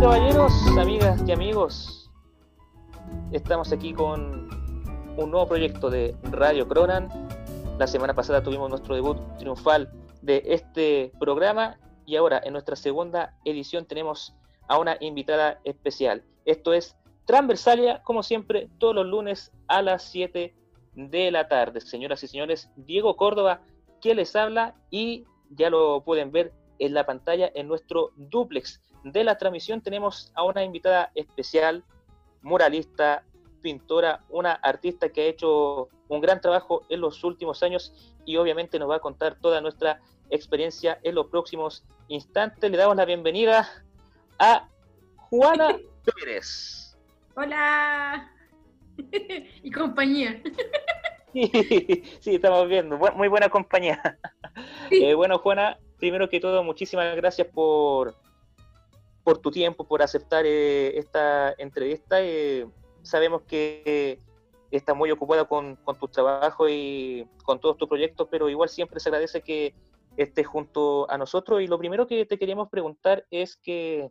Caballeros, amigas y amigos, estamos aquí con un nuevo proyecto de Radio Cronan. La semana pasada tuvimos nuestro debut triunfal de este programa y ahora en nuestra segunda edición tenemos a una invitada especial. Esto es Transversalia, como siempre, todos los lunes a las 7 de la tarde. Señoras y señores, Diego Córdoba, que les habla y ya lo pueden ver en la pantalla en nuestro duplex de la transmisión tenemos a una invitada especial, muralista, pintora, una artista que ha hecho un gran trabajo en los últimos años y obviamente nos va a contar toda nuestra experiencia en los próximos instantes. Le damos la bienvenida a Juana Pérez. Hola. y compañía. sí, estamos viendo. Muy buena compañía. Eh, bueno, Juana, primero que todo, muchísimas gracias por, por tu tiempo, por aceptar eh, esta entrevista. Eh, sabemos que estás muy ocupada con, con tu trabajo y con todos tus proyectos, pero igual siempre se agradece que estés junto a nosotros. Y lo primero que te queríamos preguntar es que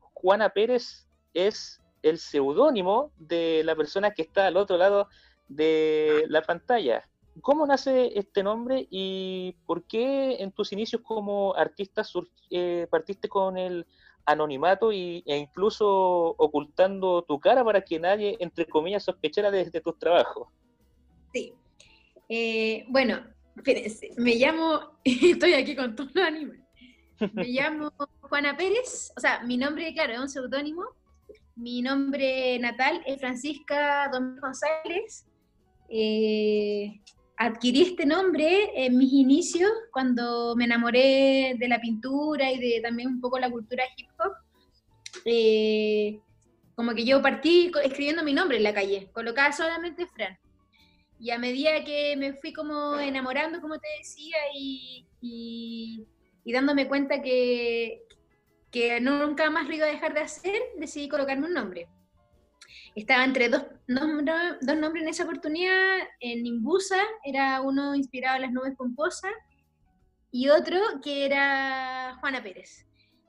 Juana Pérez es el seudónimo de la persona que está al otro lado de la pantalla. ¿Cómo nace este nombre y por qué en tus inicios como artista eh, partiste con el anonimato y, e incluso ocultando tu cara para que nadie, entre comillas, sospechara de, tus trabajos. Sí. Eh, bueno, me llamo, estoy aquí con tu anime. Me llamo Juana Pérez, o sea, mi nombre, claro, es un seudónimo. Mi nombre natal es Francisca Domínguez González. Eh, adquirí este nombre en mis inicios, cuando me enamoré de la pintura y de también un poco la cultura hip hop. Eh, como que yo partí escribiendo mi nombre en la calle, colocaba solamente Fran. Y a medida que me fui como enamorando, como te decía, y, dándome cuenta que, que nunca más lo iba a dejar de hacer, decidí colocarme un nombre. Estaba entre dos, dos nombres en esa oportunidad. En Imbusa era uno inspirado en las nubes pomposas y otro que era Juana Pérez.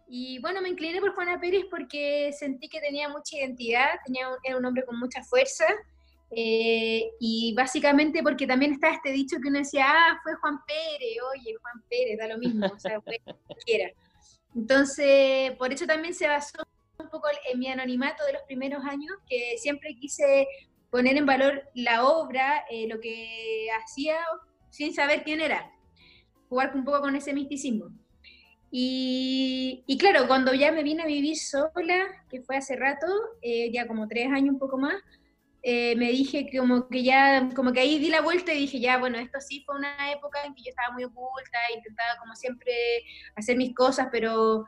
Y bueno, me incliné por Juana Pérez porque sentí que tenía mucha identidad, tenía, era un hombre con mucha fuerza. Eh, y básicamente porque también está este dicho que uno decía, ah, fue Juan Pérez, oye, Juan Pérez, da lo mismo, o sea, fue cualquiera. Entonces, por eso también se basó un poco en mi anonimato de los primeros años, que siempre quise poner en valor la obra, eh, lo que hacía sin saber quién era, jugar un poco con ese misticismo. Y, y claro, cuando ya me vine a vivir sola, que fue hace rato, eh, ya como tres años, un poco más, eh, me dije como que ya, como que ahí di la vuelta y dije, ya, bueno, esto sí fue una época en que yo estaba muy oculta, intentaba como siempre hacer mis cosas, pero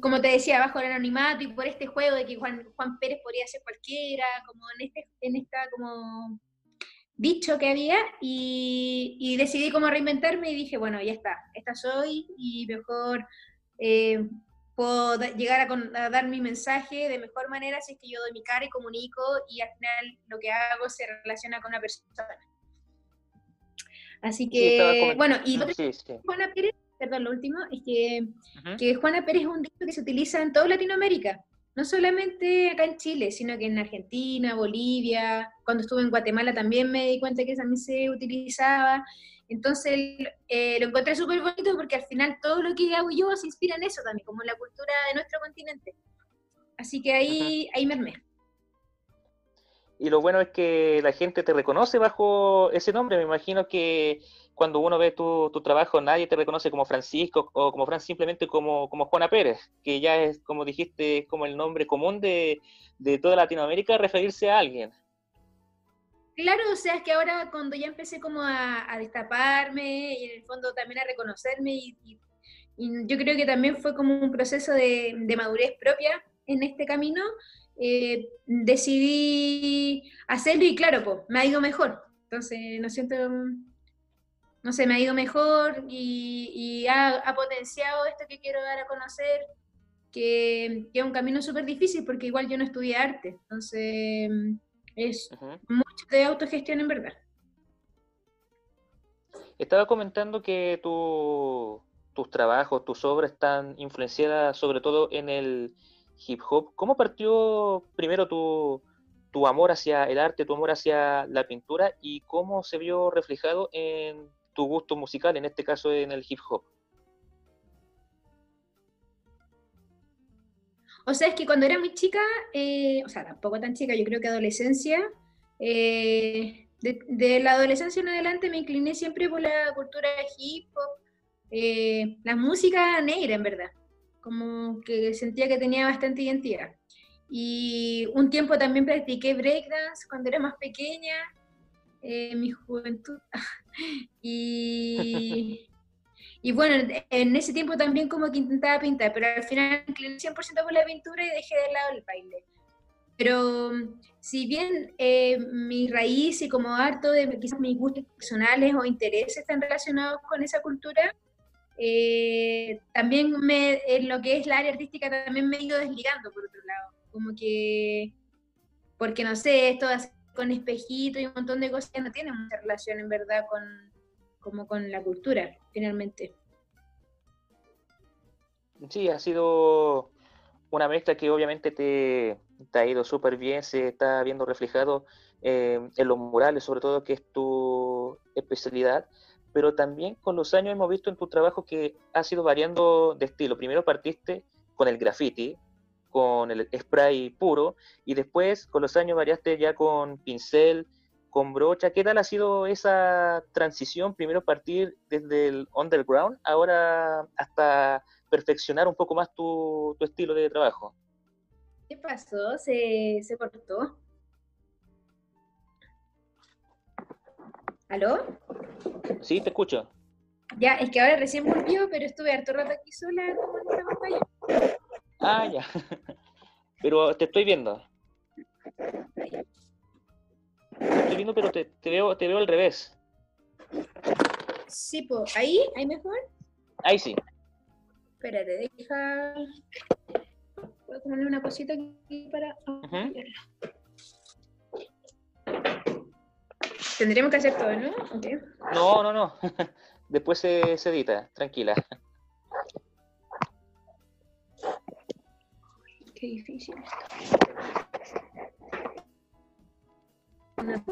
como te decía, bajo el anonimato y por este juego de que Juan, Juan Pérez podría ser cualquiera, como en, este, en esta como dicho que había, y, decidí como reinventarme y dije, bueno, ya está, esta soy y mejor eh, puedo llegar a, dar mi mensaje de mejor manera si es que yo doy mi cara y comunico y al final lo que hago se relaciona con una persona. Así que, bueno, y sí, Juana Pérez perdón, lo último, es que, que Juana Pérez es un dicho que se utiliza en toda Latinoamérica, no solamente acá en Chile, sino que en Argentina, Bolivia, cuando estuve en Guatemala también me di cuenta que también se utilizaba. Entonces eh, lo encontré súper bonito porque al final todo lo que hago yo se inspira en eso también, como en la cultura de nuestro continente. Así que ahí, ahí me armé. Y lo bueno es que la gente te reconoce bajo ese nombre. Me imagino que cuando uno ve tu, tu, trabajo, nadie te reconoce como Francisco o como Fran, simplemente como, como Juana Pérez, que ya es, como dijiste, es como el nombre común de, de toda Latinoamérica, referirse a alguien. Claro, o sea, es que ahora cuando ya empecé como a, destaparme y en el fondo también a reconocerme y, y, yo creo que también fue como un proceso de, de madurez propia en este camino, eh, decidí hacerlo y claro, pues me ha ido mejor. Entonces, no siento no sé, me ha ido mejor y, ha, potenciado esto que quiero dar a conocer, que, es un camino súper difícil porque igual yo no estudié arte, entonces es mucho de autogestión en verdad. Estaba comentando que tu, tus trabajos, tus obras están influenciadas sobre todo en el hip hop. ¿Cómo partió primero tu, tu amor hacia el arte, tu amor hacia la pintura y cómo se vio reflejado en tu gusto musical, en este caso en el hip hop? O sea, es que cuando era muy chica, eh, o sea, tampoco tan chica, yo creo que adolescencia, eh, de, la adolescencia en adelante me incliné siempre por la cultura hip hop, eh, la música negra en verdad, como que sentía que tenía bastante identidad. Y un tiempo también practiqué breakdance cuando era más pequeña, en mi juventud. y, y bueno, en ese tiempo también como que intentaba pintar, pero al final incliné 100% por la pintura y dejé de lado el baile. Pero si bien eh, mi raíz y como harto de quizás mis gustos personales o intereses están relacionados con esa cultura, eh, también me, en lo que es la área artística también me he ido desligando por otro lado. Como que, porque no sé, esto con espejito y un montón de cosas no tiene mucha relación en verdad con, como con la cultura, finalmente. Sí, ha sido una mezcla que obviamente te, ha ido súper bien, se está viendo reflejado eh, en los murales, sobre todo que es tu especialidad, pero también con los años hemos visto en tu trabajo que ha sido variando de estilo. Primero partiste con el graffiti, con el spray puro, y después con los años variaste ya con pincel, con brocha. ¿Qué tal ha sido esa transición? Primero partir desde el underground, ahora hasta perfeccionar un poco más tu, estilo de trabajo. ¿Qué pasó? ¿Se, se cortó? ¿Aló? Sí, te escucho. Ya, es que ahora recién volvió, pero estuve harto rato aquí sola como en pantalla. Ah, ya. Pero te estoy viendo estoy viendo, pero te, veo, te veo al revés. Sí, pues, ¿ahí? ¿Ahí mejor? Ahí sí. Espérate, deja. Voy a ponerle una cosita aquí para. Tendremos que hacer todo, ¿no? No, no, no. Después se, se edita, tranquila. Qué difícil no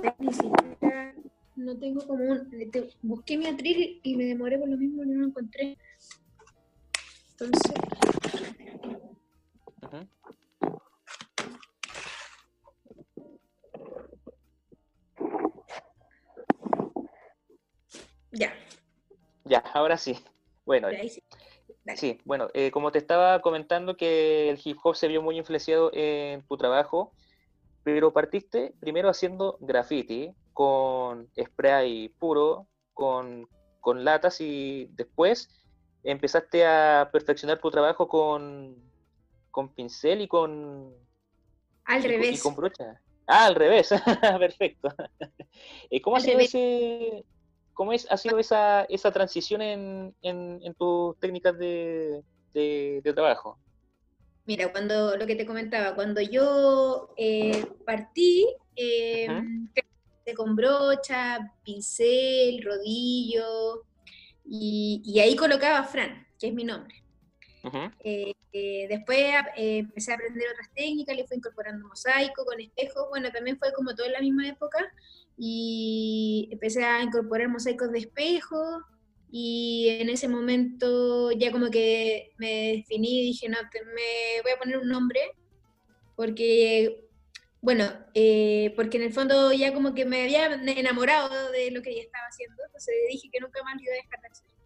no tengo como un, busqué mi atril y me demoré por lo mismo, no lo encontré. Entonces, Ya. Ya, ahora sí. Bueno, sí. Bueno, eh, como te estaba comentando que el hip hop se vio muy influenciado en tu trabajo, pero partiste primero haciendo graffiti con spray puro, con, latas y después empezaste a perfeccionar tu trabajo con, con pincel y con... Al revés. Y con brocha. Ah, al revés. Perfecto. ¿Cómo, ha sido, ese, cómo es, ha sido esa, esa transición en, en, tus técnicas de, de trabajo? Mira, cuando lo que te comentaba, cuando yo eh, partí, eh, con brocha, pincel, rodillo, y, ahí colocaba Fran, que es mi nombre. Eh, después empecé a aprender otras técnicas, le fui incorporando mosaico con espejos, bueno, también fue como todo en la misma época, y empecé a incorporar mosaicos de espejos, y en ese momento ya como que me definí y dije, no, me voy a poner un nombre, porque, bueno, eh, porque en el fondo ya como que me había enamorado de lo que ella estaba haciendo, entonces dije que nunca más iba a dejar de.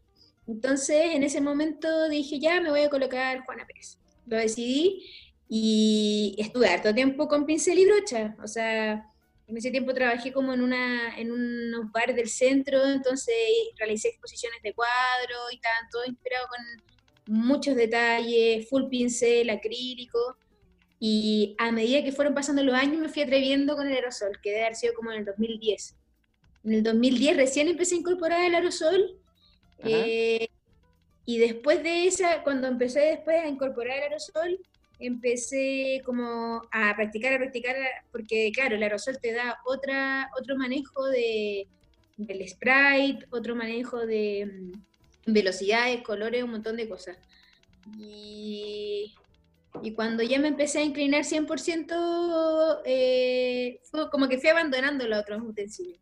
Entonces en ese momento dije, ya me voy a colocar Juana Pérez. Lo decidí y estuve harto tiempo con pincel y brocha, o sea, en ese tiempo trabajé como en, una, en unos bares del centro, entonces realicé exposiciones de cuadros y estaban todo inspirado con muchos detalles, full pincel, acrílico. Y a medida que fueron pasando los años me fui atreviendo con el aerosol, que debe haber sido como en el 2010. En el 2010 recién empecé a incorporar el aerosol. Eh, y después de esa, cuando empecé después a incorporar el aerosol, empecé como a practicar, a practicar, porque claro, el aerosol te da otra, otro manejo de, del sprite, otro manejo de, velocidades, colores, un montón de cosas. Y, y cuando ya me empecé a inclinar 100%, eh, fue como que fui abandonando los otros utensilios.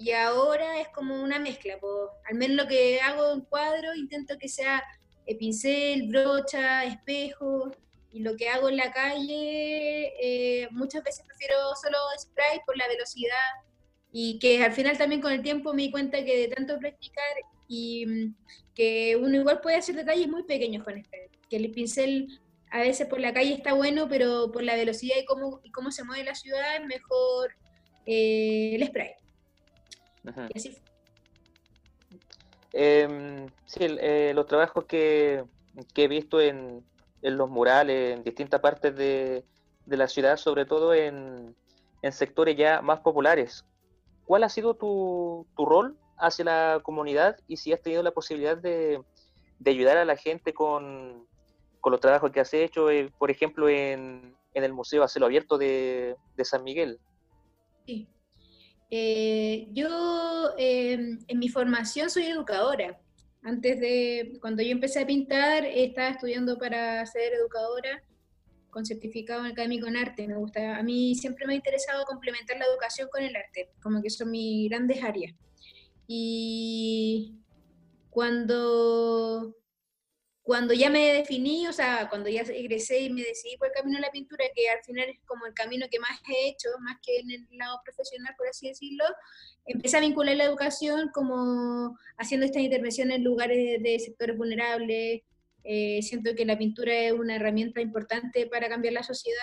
Y ahora es como una mezcla, al menos lo que hago en cuadro intento que sea eh, pincel, brocha, espejo, y lo que hago en la calle eh, muchas veces prefiero solo spray por la velocidad. Y que al final también con el tiempo me di cuenta que de tanto practicar y mm, que uno igual puede hacer detalles muy pequeños con spray, que el pincel a veces por la calle está bueno, pero por la velocidad y cómo, y cómo se mueve la ciudad es mejor eh, el spray. Y así em, sí, eh, los trabajos que, que he visto en, en, los murales, en distintas partes de, de la ciudad, sobre todo en, en, sectores ya más populares. ¿Cuál ha sido tu, tu, rol hacia la comunidad y si has tenido la posibilidad de, de ayudar a la gente con, con los trabajos que has hecho, eh, por ejemplo, en, en, el Museo a Cielo Abierto de, de San Miguel. Sí. Eh, yo eh, en mi formación soy educadora. Antes de, cuando yo empecé a pintar, estaba estudiando para ser educadora con certificado académico en arte. Me gusta, a mí siempre me ha interesado complementar la educación con el arte, como que son mis grandes áreas. Y cuando cuando ya me definí, o sea, cuando ya egresé y me decidí por el camino de la pintura, que al final es como el camino que más he hecho, más que en el lado profesional, por así decirlo, empecé a vincular la educación como haciendo estas intervenciones en lugares de, sectores vulnerables. Eh, siento que la pintura es una herramienta importante para cambiar la sociedad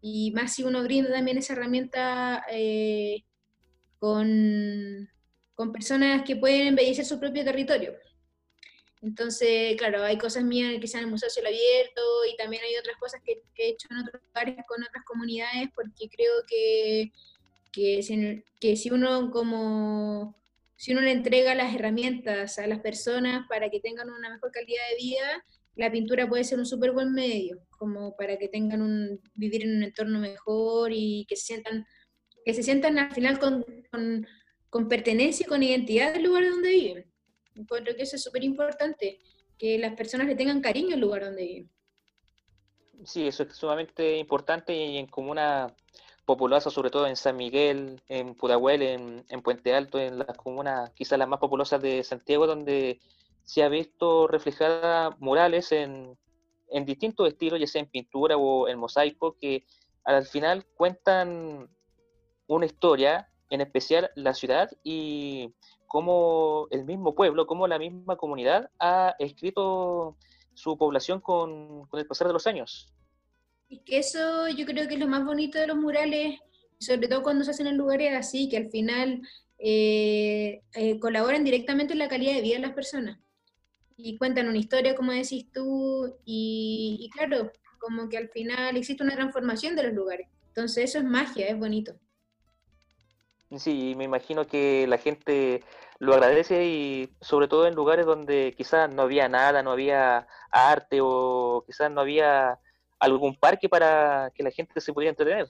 y más si uno brinda también esa herramienta eh, con, con personas que pueden embellecer su propio territorio. Entonces, claro, hay cosas mías que sean el Museo Cielo Abierto y también hay otras cosas que, he hecho en otros lugares con otras comunidades porque creo que, que, si, uno como si uno le entrega las herramientas a las personas para que tengan una mejor calidad de vida, la pintura puede ser un súper buen medio, como para que tengan un, vivir en un entorno mejor y que se sientan, que se sientan al final con, con pertenencia y con identidad del lugar donde viven. Encuentro que eso es súper importante, que las personas le tengan cariño al lugar donde viven. Sí, eso es sumamente importante y en comunas populosas, sobre todo en San Miguel, en Pudahuel, en, en, Puente Alto, en las comunas quizás las más populosas de Santiago, donde se ha visto reflejadas murales en, en distintos estilos, ya sea en pintura o en mosaico, que al final cuentan una historia, en especial la ciudad y cómo el mismo pueblo, cómo la misma comunidad ha escrito su población con, con el pasar de los años. Y que eso yo creo que es lo más bonito de los murales, sobre todo cuando se hacen en lugares así, que al final eh, eh, colaboran directamente en la calidad de vida de las personas. Y cuentan una historia, como decís tú, y, y claro, como que al final existe una transformación de los lugares. Entonces eso es magia, es bonito. Sí, me imagino que la gente lo agradece y sobre todo en lugares donde quizás no había nada, no había arte o quizás no había algún parque para que la gente se pudiera entretener.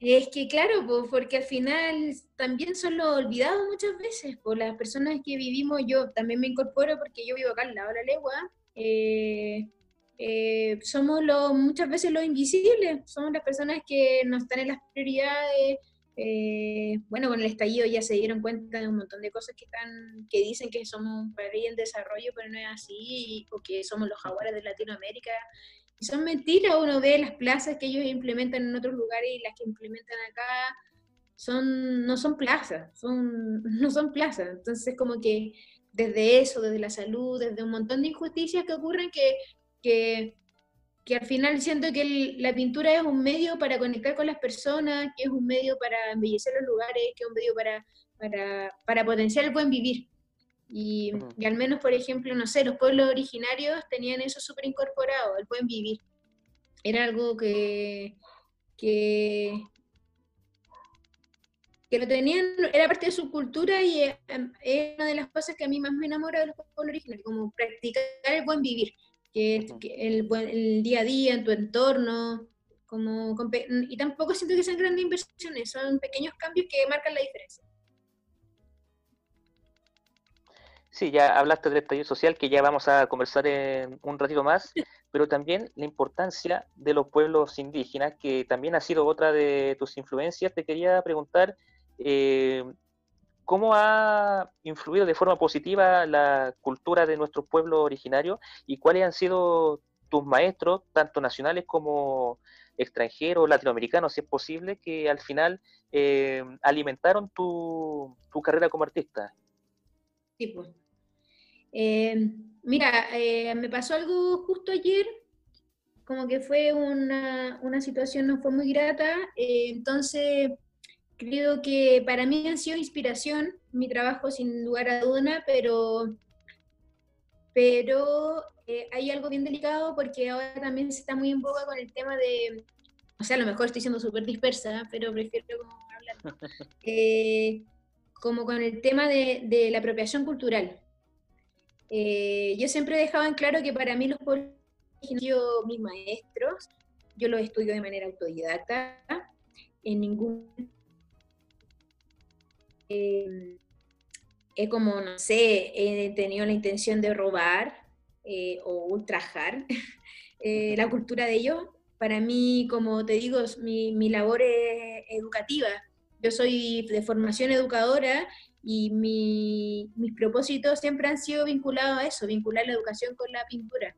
Es que claro, porque al final también son los olvidados muchas veces, por las personas que vivimos, yo también me incorporo porque yo vivo acá al lado de la legua, eh, eh, somos los, muchas veces los invisibles, somos las personas que no están en las prioridades, eh, bueno, con el estallido ya se dieron cuenta de un montón de cosas que están, que dicen que somos un país en desarrollo, pero no es así, o que somos los jaguares de Latinoamérica. Y son mentiras, uno ve las plazas que ellos implementan en otros lugares y las que implementan acá son, no son plazas, son, no son plazas. Entonces, como que desde eso, desde la salud, desde un montón de injusticias que ocurren que, que que al final siento que la pintura es un medio para conectar con las personas, que es un medio para embellecer los lugares, que es un medio para, para, potenciar el buen vivir. Y, al menos, por ejemplo, no sé, los pueblos originarios tenían eso súper incorporado, el buen vivir. Era algo que, que, que lo tenían, era parte de su cultura y es, es, una de las cosas que a mí más me enamora de los pueblos originarios, como practicar el buen vivir que, el, el, día a día, en tu entorno, como, y tampoco siento que sean grandes inversiones, son pequeños cambios que marcan la diferencia. Sí, ya hablaste del estallido social, que ya vamos a conversar en un ratito más, pero también la importancia de los pueblos indígenas, que también ha sido otra de tus influencias. Te quería preguntar, eh, ¿cómo ha influido de forma positiva la cultura de nuestros pueblos originarios y cuáles han sido tus maestros, tanto nacionales como extranjeros, latinoamericanos, si es posible, que al final eh, alimentaron tu, tu carrera como artista? Sí, pues. Eh, mira, eh, me pasó algo justo ayer, como que fue una, una situación no fue muy grata, entonces creo que para mí ha sido inspiración mi trabajo sin lugar a duda, pero, pero hay algo bien delicado porque ahora también se está muy en boga con el tema de, o sea, a lo mejor estoy siendo súper dispersa, pero prefiero hablar, como con el tema de, de la apropiación cultural. Eh, yo siempre he dejado en claro que para mí los pueblos yo mis maestros, yo los estudio de manera autodidacta, en ningún... Eh, he como, no sé, he tenido la intención de robar eh, o ultrajar la cultura de ellos. Para mí, como te digo, mi, mi labor es educativa. Yo soy de formación educadora y mis propósitos siempre han sido vinculados a eso, vincular la educación con la pintura.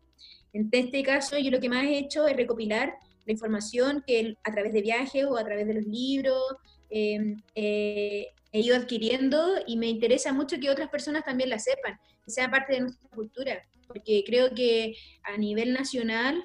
En este caso, yo lo que más he hecho es recopilar la información que a través de viajes o a través de los libros em, eh, he ido adquiriendo y me interesa mucho que otras personas también la sepan, que sea parte de nuestra cultura, porque creo que a nivel nacional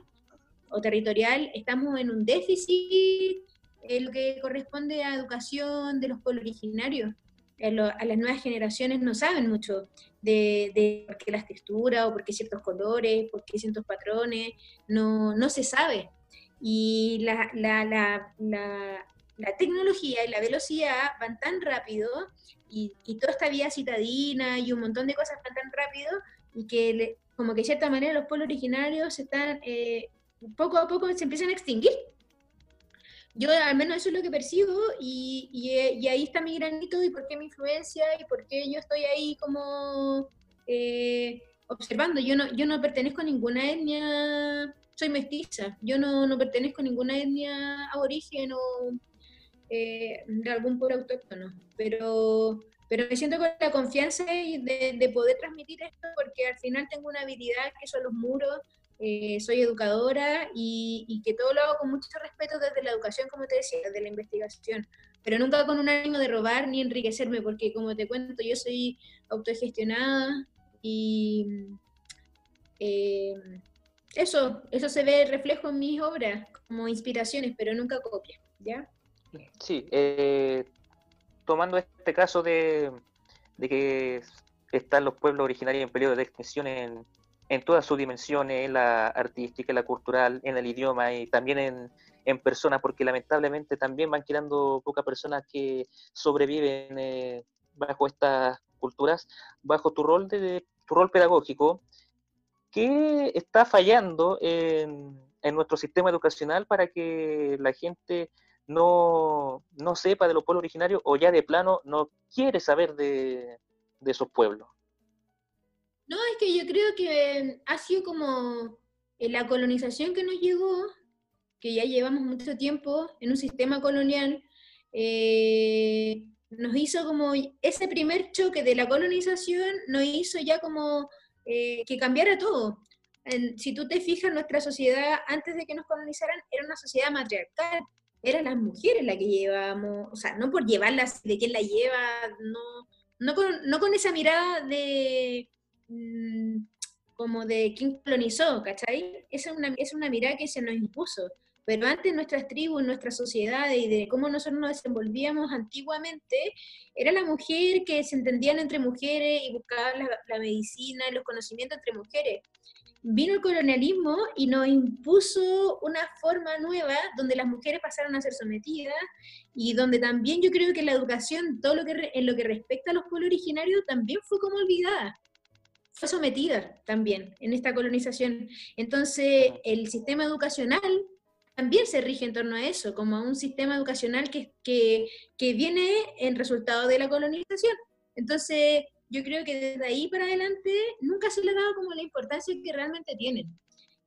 o territorial estamos en un déficit en lo que corresponde a educación de los pueblos originarios a, las nuevas generaciones no saben mucho de, de, por qué las texturas o por qué ciertos colores, por qué ciertos patrones, no, no se sabe. Y la, la, la, la, tecnología y la velocidad van tan rápido y, y, toda esta vía citadina y un montón de cosas van tan rápido y que como que de cierta manera los pueblos originarios están, eh, poco a poco se empiezan a extinguir yo al menos eso es lo que percibo y, y, ahí está mi granito y por qué mi influencia y por qué yo estoy ahí como eh, observando. Yo no, yo no pertenezco a ninguna etnia, soy mestiza, yo no, no pertenezco a ninguna etnia aborigen o eh, de algún pueblo autóctono, pero, pero me siento con la confianza de, de poder transmitir esto porque al final tengo una habilidad que son los muros eh, soy educadora y, que todo lo hago con mucho respeto desde la educación, como te decía, desde la investigación, pero nunca con un ánimo de robar ni enriquecerme, porque como te cuento, yo soy autogestionada y eh, eso, eso se ve reflejo en mis obras como inspiraciones, pero nunca copia, ¿ya? Sí, eh, tomando este caso de, de que están los pueblos originarios en periodo de extinción en, en todas sus dimensiones, en la artística, en la cultural, en el idioma y también en, en personas, porque lamentablemente también van quedando pocas personas que sobreviven eh, bajo estas culturas, bajo tu rol de tu rol pedagógico, ¿qué está fallando en, en nuestro sistema educacional para que la gente no, no sepa de los pueblos originarios o ya de plano no quiere saber de, de esos pueblos? No, es que yo creo que ha sido como eh, la colonización que nos llegó, que ya llevamos mucho tiempo en un sistema colonial, eh, nos hizo como ese primer choque de la colonización, nos hizo ya como eh, que cambiara todo. si tú te fijas, nuestra sociedad antes de que nos colonizaran era una sociedad matriarcal, eran las mujeres las que llevábamos, o sea, no por llevarlas de quién la lleva, no, no, con, no con esa mirada de, Mm, como de quién colonizó, ¿cachai? Esa es una, es una mirada que se nos impuso. Pero antes nuestras tribus, nuestras sociedades y de cómo nosotros nos desenvolvíamos antiguamente, era la mujer que se entendían entre mujeres y buscaban la, la medicina y los conocimientos entre mujeres. Vino el colonialismo y nos impuso una forma nueva donde las mujeres pasaron a ser sometidas y donde también yo creo que la educación, todo lo que en lo que respecta a los pueblos originarios, también fue como olvidada fue sometida también en esta colonización. Entonces, el sistema educacional también se rige en torno a eso, como un sistema educacional que, que, que viene en resultado de la colonización. Entonces, yo creo que desde ahí para adelante nunca se le ha dado como la importancia que realmente tienen.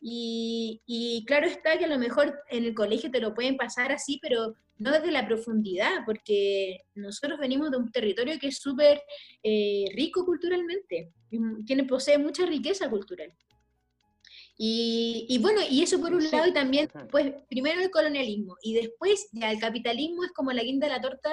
Y, y, claro está que a lo mejor en el colegio te lo pueden pasar así, pero no desde la profundidad, porque nosotros venimos de un territorio que es súper eh, rico culturalmente, tiene, posee mucha riqueza cultural. Y, y, bueno, y eso por un lado, y también, pues, primero el colonialismo, y después ya el capitalismo es como la guinda de la torta,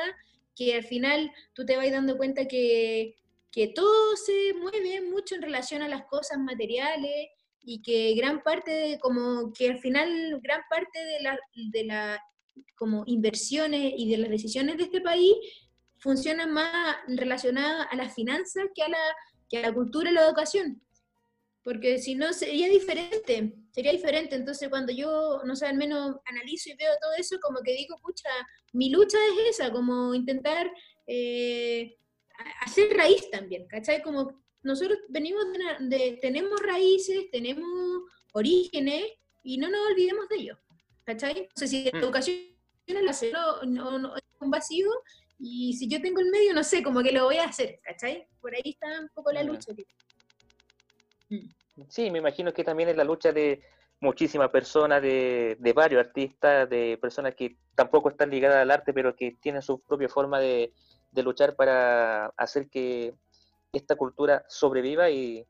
que al final tú te vas dando cuenta que, que todo se mueve mucho en relación a las cosas materiales, y que gran parte, como que al final gran parte de la, de la como inversiones y de las decisiones de este país funcionan más relacionadas a las finanzas que a la, que a la cultura y la educación. Porque si no, sería diferente, sería diferente. Entonces, cuando yo, no sé, al menos analizo y veo todo eso, como que digo, pucha, mi lucha es esa, como intentar eh, hacer raíz también, ¿cachai? Como nosotros venimos de, tenemos raíces, tenemos orígenes y no nos olvidemos de ellos. ¿Cachai? No sé si la mm. educación es no, es un vacío y si yo tengo el medio, no sé, como que lo voy a hacer, ¿cachai? Por ahí está un poco la lucha. Mm. Sí, me imagino que también es la lucha de muchísimas personas, de, de, varios artistas, de personas que tampoco están ligadas al arte, pero que tienen su propia forma de, de luchar para hacer que esta cultura sobreviva y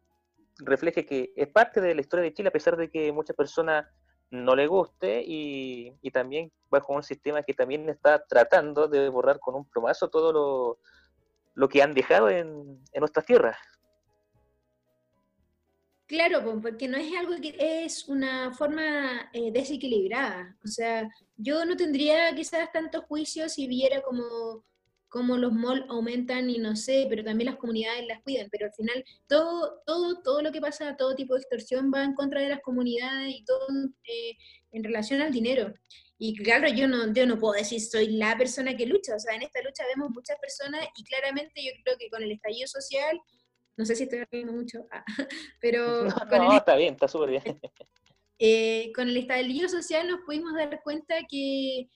refleje que es parte de la historia de Chile, a pesar de que muchas personas no le guste y, y también bajo un sistema que también está tratando de borrar con un plomazo todo lo, lo que han dejado en, en nuestras tierras. Claro, porque no es algo que es una forma eh, desequilibrada. O sea, yo no tendría quizás tantos juicios si viera como cómo los malls aumentan y no sé, pero también las comunidades las cuidan, pero al final todo, todo, todo lo que pasa, todo tipo de extorsión va en contra de las comunidades y todo eh, en relación al dinero. Y claro, yo no, yo no puedo decir soy la persona que lucha, o sea, en esta lucha vemos muchas personas y claramente yo creo que con el estallido social, no sé si estoy hablando mucho, ah, pero... No, está bien, está súper bien. Eh, con el estallido social nos pudimos dar cuenta que,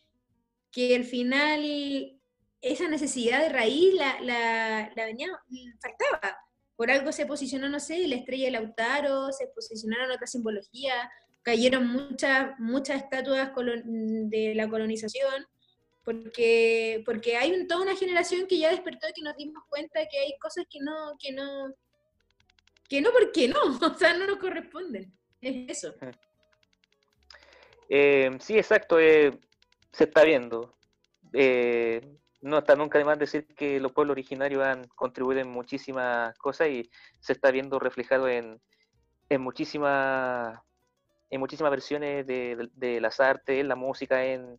que al final esa necesidad de raíz la, la, la venía, faltaba. Por algo se posicionó, no sé, la estrella de Lautaro, se posicionaron otras simbologías, cayeron muchas, muchas estatuas de la colonización, porque, porque hay toda una generación que ya despertó y que nos dimos cuenta que hay cosas que no, que no, que no, porque no, o sea, no nos corresponden. Es eso. Eh, sí, exacto, eh, se está viendo. Eh, no está nunca de más decir que los pueblos originarios han contribuido en muchísimas cosas y se está viendo reflejado en, en muchísimas en muchísimas versiones de, las artes, en la música, en,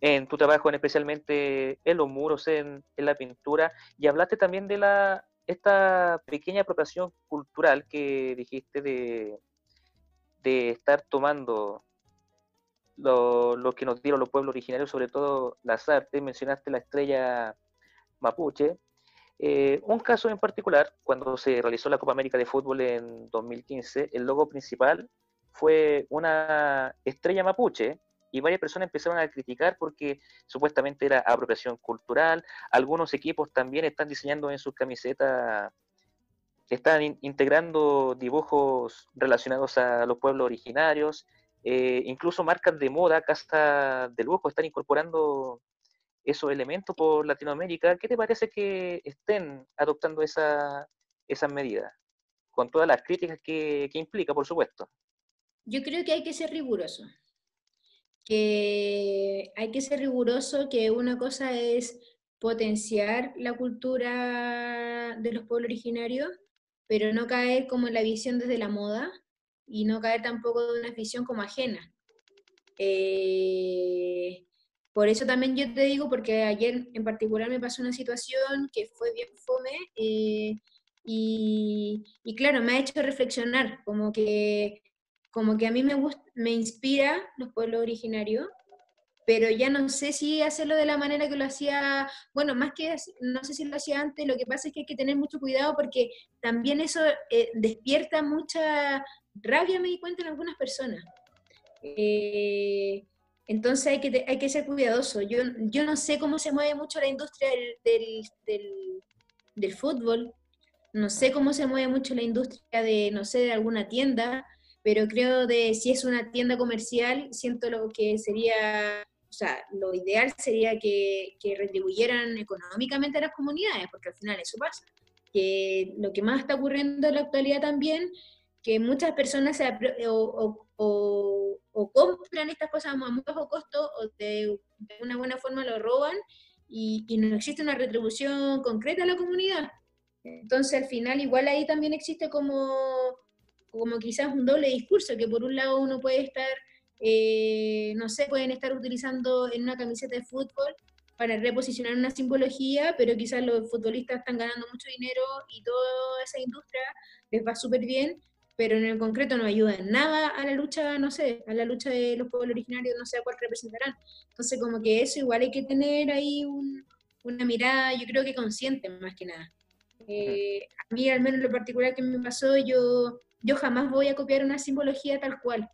en tu trabajo, en especialmente en los muros, en, en, la pintura. Y hablaste también de la esta pequeña apropiación cultural que dijiste de, de estar tomando lo, que nos dieron los pueblos originarios, sobre todo las artes, mencionaste la estrella mapuche. Eh, un caso en particular, cuando se realizó la Copa América de Fútbol en 2015, el logo principal fue una estrella mapuche y varias personas empezaron a criticar porque supuestamente era apropiación cultural. Algunos equipos también están diseñando en sus camisetas, están integrando dibujos relacionados a los pueblos originarios eh, incluso marcas de moda, casas de lujo, están incorporando esos elementos por Latinoamérica. ¿Qué te parece que estén adoptando esa, esas medidas? Con todas las críticas que, que implica, por supuesto. Yo creo que hay que ser riguroso. Que hay que ser riguroso, que una cosa es potenciar la cultura de los pueblos originarios, pero no caer como en la visión desde la moda, y no caer tampoco de una visión como ajena. Eh, por eso también yo te digo, porque ayer en particular me pasó una situación que fue bien fome eh, y, y, claro, me ha hecho reflexionar, como que, como que a mí me, gusta, me inspira los pueblos originarios, pero ya no sé si hacerlo de la manera que lo hacía, bueno, más que no sé si lo hacía antes, lo que pasa es que hay que tener mucho cuidado porque también eso eh, despierta mucha rabia, me di cuenta en algunas personas. Eh, entonces hay que, hay que ser cuidadoso. Yo, yo no sé cómo se mueve mucho la industria del, del, del, fútbol. no sé cómo se mueve mucho la industria de, no sé, de alguna tienda, pero creo de si es una tienda comercial, siento lo que sería, o sea, lo ideal sería que, que retribuyeran económicamente a las comunidades, porque al final eso pasa. Que lo que más está ocurriendo en la actualidad también, que muchas personas o, compran estas cosas a muy bajo costo o de, una buena forma lo roban y, y, no existe una retribución concreta a la comunidad. Entonces al final igual ahí también existe como como quizás un doble discurso, que por un lado uno puede estar, eh, no sé, pueden estar utilizando en una camiseta de fútbol para reposicionar una simbología, pero quizás los futbolistas están ganando mucho dinero y toda esa industria les va súper bien, pero en el concreto no ayuda en nada a la lucha, no sé, a la lucha de los pueblos originarios, no sé a cuál representarán. Entonces como que eso igual hay que tener ahí una mirada, yo creo que consciente más que nada. Eh, a mí, al menos lo particular que me pasó, yo yo jamás voy a copiar una simbología tal cual.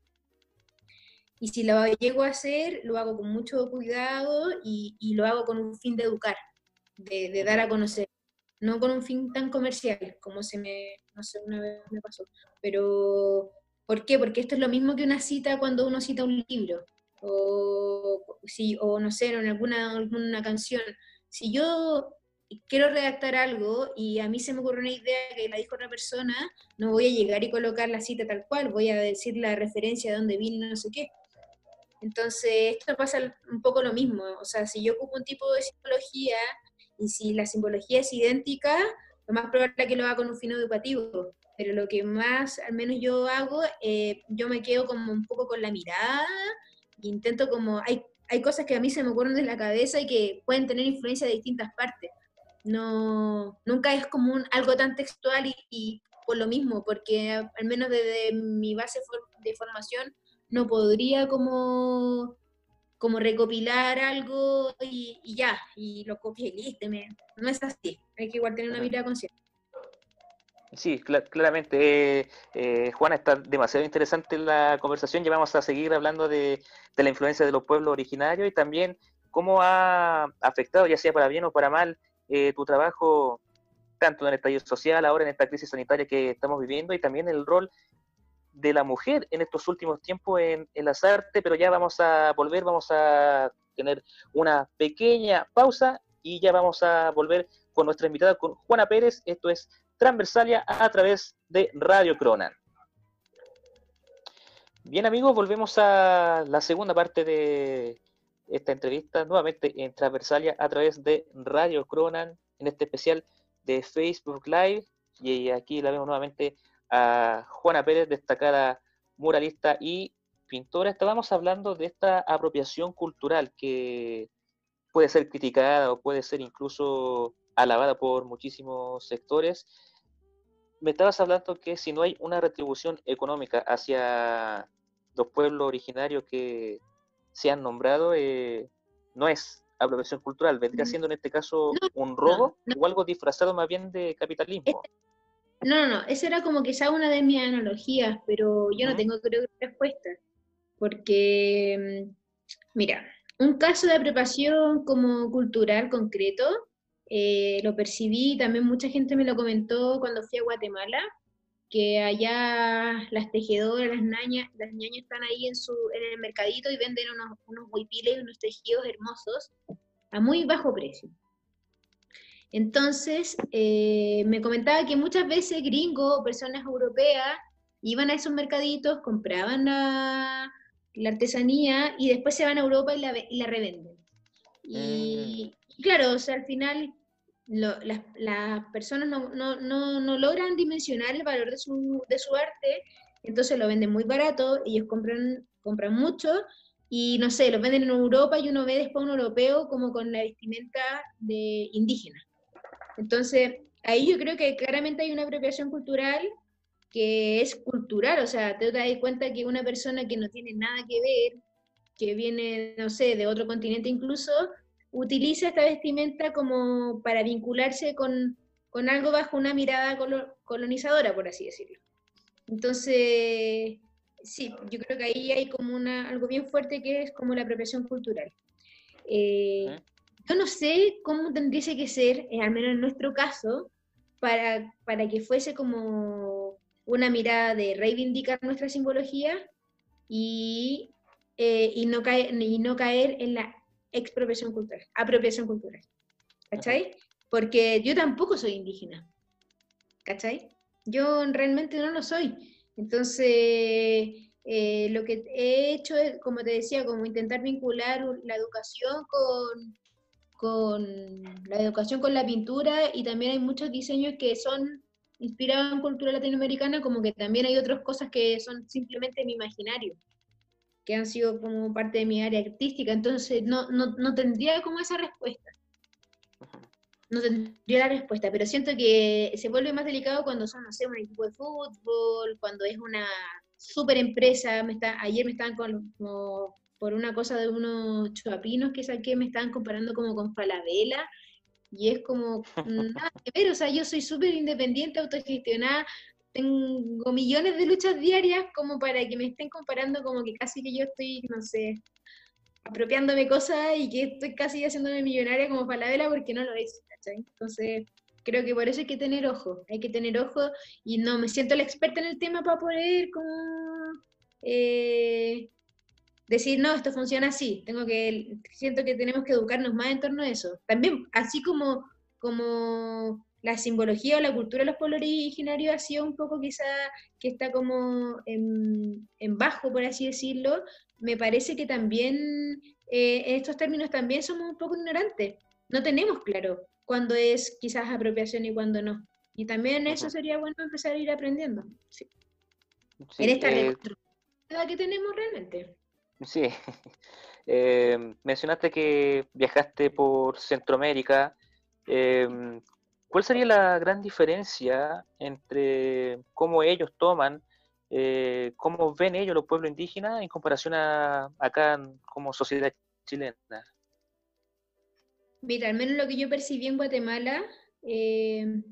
Y si lo llego a hacer, lo hago con mucho cuidado y, lo hago con un fin de educar, de, dar a conocer, no con un fin tan comercial como se me, no sé, una vez me pasó. Pero, ¿por qué? Porque esto es lo mismo que una cita cuando uno cita un libro, o, si, o no sé, en alguna, alguna canción. Si yo quiero redactar algo y a mí se me ocurre una idea que la dijo otra persona, no voy a llegar y colocar la cita tal cual, voy a decir la referencia de dónde vino, no sé qué. Entonces, esto pasa un poco lo mismo. O sea, si yo ocupo un tipo de simbología y si la simbología es idéntica, lo más probable es que lo haga con un fin educativo. Pero lo que más, al menos yo hago, eh, yo me quedo como un poco con la mirada e intento como, hay, hay cosas que a mí se me ocurren desde la cabeza y que pueden tener influencia de distintas partes no, nunca es como algo tan textual y, por lo mismo, porque al menos desde mi base de formación no podría como, como recopilar algo y, ya, y lo copia y listo. no es así, hay que igual tener una mirada consciente. Sí, claramente. Eh, eh, Juana, está demasiado interesante la conversación. Ya vamos a seguir hablando de, de, la influencia de los pueblos originarios y también cómo ha afectado, ya sea para bien o para mal, eh, tu trabajo tanto en el estallido social, ahora en esta crisis sanitaria que estamos viviendo y también el rol de la mujer en estos últimos tiempos en, las artes, pero ya vamos a volver, vamos a tener una pequeña pausa y ya vamos a volver con nuestra invitada, con Juana Pérez. Esto es Transversalia a través de Radio Cronan. Bien amigos, volvemos a la segunda parte de esta entrevista nuevamente en Transversalia a través de Radio Cronan, en este especial de Facebook Live. Y aquí la vemos nuevamente a Juana Pérez, destacada muralista y pintora. Estábamos hablando de esta apropiación cultural que puede ser criticada o puede ser incluso alabada por muchísimos sectores. Me estabas hablando que si no hay una retribución económica hacia los pueblos originarios que se han nombrado eh, no es apropiación cultural, vendría mm. siendo en este caso un robo o algo disfrazado más bien de capitalismo. No, no, no, esa era como quizá una de mis analogías, pero yo no tengo creo respuesta, porque, mm, mira, un caso de apropiación como cultural concreto, eh, lo percibí, también mucha gente me lo comentó cuando fui a Guatemala, que allá las tejedoras, las ñañas, las ñañas están ahí en, su, en el mercadito y venden unos, unos huipiles y unos tejidos hermosos a muy bajo precio. Entonces, eh, me comentaba que muchas veces gringos o personas europeas iban a esos mercaditos, compraban la, la artesanía y después se van a Europa y la, y la revenden. Y, y, claro, o sea, al final las, personas no, logran dimensionar el valor de su, de su arte, entonces lo venden muy barato, ellos compran, compran mucho y no sé, lo venden en Europa y uno ve después un europeo como con la vestimenta de indígena. Entonces, ahí yo creo que claramente hay una apropiación cultural que es cultural, o sea, te das cuenta que una persona que no tiene nada que ver, que viene, no sé, de otro continente incluso, utiliza esta vestimenta como para vincularse con, algo bajo una mirada colonizadora, por así decirlo. Entonces, sí, yo creo que ahí hay como una, algo bien fuerte que es como la apropiación cultural. Eh, yo no sé cómo tendría que ser, eh, al menos en nuestro caso, para, para que fuese como una mirada de reivindicar nuestra simbología y, eh, y, no, caer, y no caer en la expropiación cultural, apropiación cultural. ¿Cachai? Porque yo tampoco soy indígena. ¿Cachai? Yo realmente no lo soy. Entonces, eh, lo que he hecho es, como te decía, como intentar vincular la educación con, con la educación con la pintura y también hay muchos diseños que son inspirados en cultura latinoamericana, como que también hay otras cosas que son simplemente mi imaginario, que han sido como parte de mi área artística, entonces no, no, no tendría como esa respuesta. No tendría la respuesta, pero siento que se vuelve más delicado cuando son, no sé, un equipo de fútbol, cuando es una super empresa, me está, ayer me estaban con, como, por una cosa de unos chuapinos que saqué, me estaban comparando como con Falabella, y es como, nada que ver, o sea, yo soy súper independiente, autogestionada, tengo millones de luchas diarias como para que me estén comparando como que casi que yo estoy, no sé, apropiándome cosas y que estoy casi haciéndome millonaria como Falabella porque no lo es, ¿cachai? Entonces, creo que por eso hay que tener ojo, hay que tener ojo y no me siento la experta en el tema para poder como eh, decir, no, esto funciona así, tengo que, siento que tenemos que educarnos más en torno a eso. También, así como, como la simbología o la cultura de los pueblos originarios ha sido un poco quizá que está como en, bajo, por así decirlo, me parece que también eh, en estos términos también somos un poco ignorantes. No tenemos claro cuándo es quizás apropiación y cuándo no. Y también eso sería bueno empezar a ir aprendiendo. en esta eh, que tenemos realmente. Sí. Eh, mencionaste que viajaste por Centroamérica. Eh, ¿Cuál sería la gran diferencia entre cómo ellos toman, eh, cómo ven ellos los pueblos indígenas en comparación a acá como sociedad chilena? Mira, al menos lo que yo percibí en Guatemala, que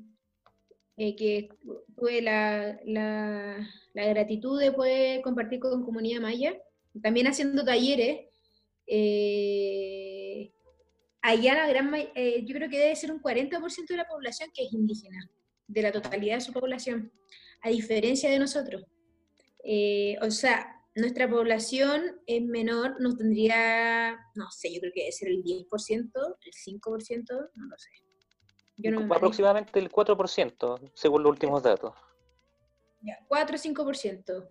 tuve la, la, gratitud de poder compartir con comunidad maya, también haciendo talleres. Eh, allá la gran, eh, yo creo que debe ser un 40% de la población que es indígena, de la totalidad de su población, a diferencia de nosotros. Eh, o sea, nuestra población es menor, nos tendría, no sé, yo creo que debe ser el 10%, el 5%, no lo sé. aproximadamente el 4%, según los últimos datos. Ya, 4 o 5%.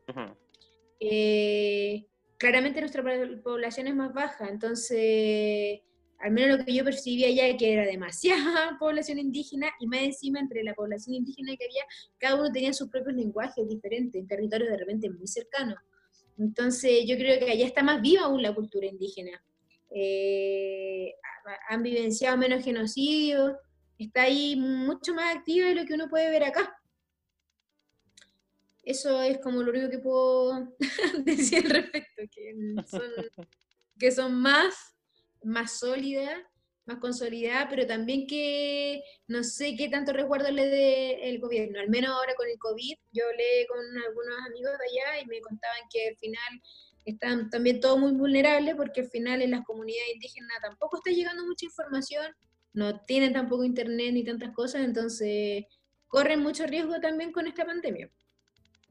eh, claramente nuestra población es más baja, entonces, al menos lo que yo percibía ya que era demasiada población indígena y más encima entre la población indígena que había, cada uno tenía sus propios lenguajes diferentes, en territorios de repente muy cercanos. Entonces, yo creo que allá está más viva aún la cultura indígena. Eh, han vivenciado menos genocidios, está ahí mucho más activa de lo que uno puede ver acá. Eso es como lo único que puedo decir al respecto, que son, que son más, más sólidas, más consolidadas, pero también que no sé qué tanto resguardo le dé el gobierno. Al menos ahora con el COVID, yo hablé con algunos amigos de allá y me contaban que al final están también todos muy vulnerables porque al final en las comunidades indígenas tampoco está llegando mucha información, no tienen tampoco internet ni tantas cosas, entonces corren mucho riesgo también con esta pandemia.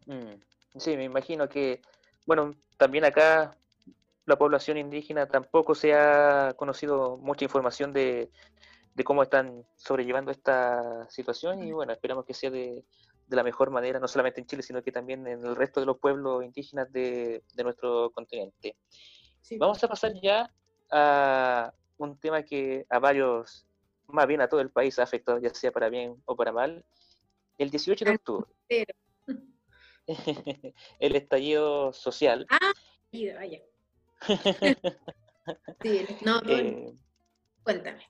Mm, sí, me imagino que, bueno, también acá la población indígena tampoco se ha conocido mucha información de, cómo están sobrellevando esta situación y bueno, esperamos que sea de, la mejor manera, no solamente en Chile, sino que también en el resto de los pueblos indígenas de, nuestro continente. Vamos a pasar ya a un tema que a varios, más bien a todo el país ha afectado, ya sea para bien o para mal. El 18 de octubre. el estallido social. Ah, vaya. sí, no, eh, cuéntame.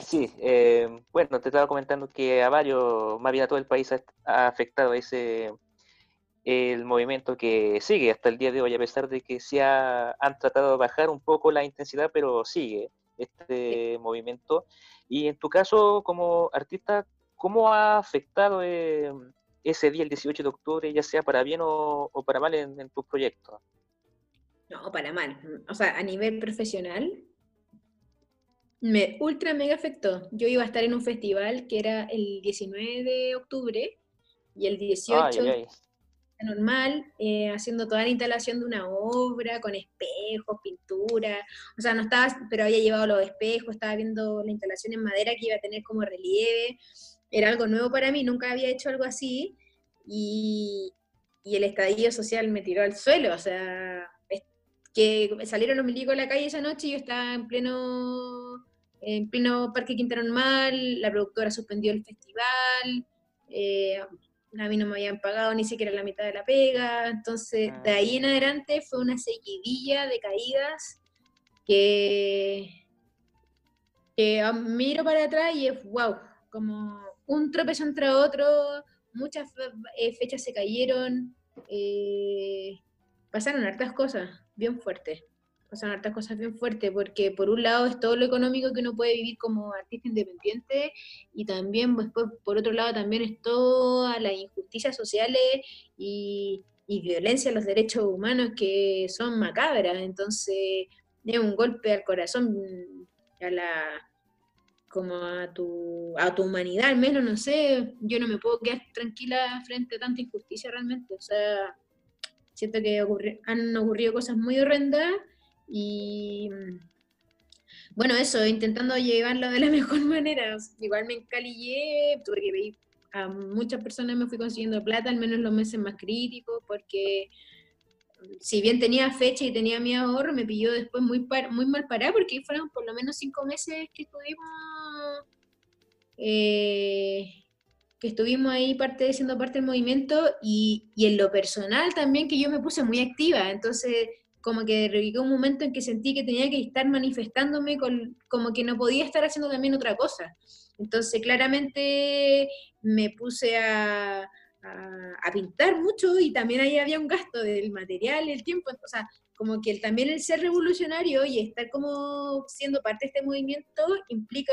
Sí, eh, bueno, te estaba comentando que a varios, más bien a todo el país ha, afectado ese el movimiento que sigue hasta el día de hoy, a pesar de que se ha, han tratado de bajar un poco la intensidad, pero sigue este movimiento. Y en tu caso, como artista, ¿cómo ha afectado eh, ese día, el 18 de octubre, ya sea para bien o, para mal en, tus proyectos? No, para mal. O sea, a nivel profesional, me ultra mega afectó. Yo iba a estar en un festival que era el 19 de octubre y el 18 normal, eh, haciendo toda la instalación de una obra con espejos, pintura, o sea, no estaba, pero había llevado los espejos, estaba viendo la instalación en madera que iba a tener como relieve, era algo nuevo para mí, nunca había hecho algo así, y, y el estallido social me tiró al suelo, o sea, que salieron los milicos a la calle esa noche y yo estaba en pleno en pleno Parque Quinta Normal, la productora suspendió el festival, eh, a mí no me habían pagado ni siquiera la mitad de la pega, entonces de ahí en adelante fue una seguidilla de caídas que, miro para atrás y es wow, como un tropezón entre otro, muchas eh, fechas se cayeron, eh, pasaron hartas cosas bien fuertes pasan hartas cosas bien fuertes, porque por un lado es todo lo económico que uno puede vivir como artista independiente, y también después, por otro lado, también es todas las injusticias sociales y, violencia a los derechos humanos que son macabras, entonces es un golpe al corazón, a la como a tu, a tu humanidad, al menos, no sé, yo no me puedo quedar tranquila frente a tanta injusticia realmente, o sea, siento que han ocurrido cosas muy horrendas y bueno, eso, intentando llevarlo de la mejor manera. Igual me encalillé, tuve que pedir a muchas personas, me fui consiguiendo plata, al menos los meses más críticos, porque si bien tenía fecha y tenía mi ahorro, me pilló después muy, muy mal parada, porque fueron por lo menos cinco meses que estuvimos, eh, que estuvimos ahí parte, siendo parte del movimiento, y, y en lo personal también que yo me puse muy activa, entonces como que llegó un momento en que sentí que tenía que estar manifestándome con, como que no podía estar haciendo también otra cosa. Entonces claramente me puse a, a, pintar mucho y también ahí había un gasto del material, el tiempo, o sea, como que también el ser revolucionario y estar como siendo parte de este movimiento implica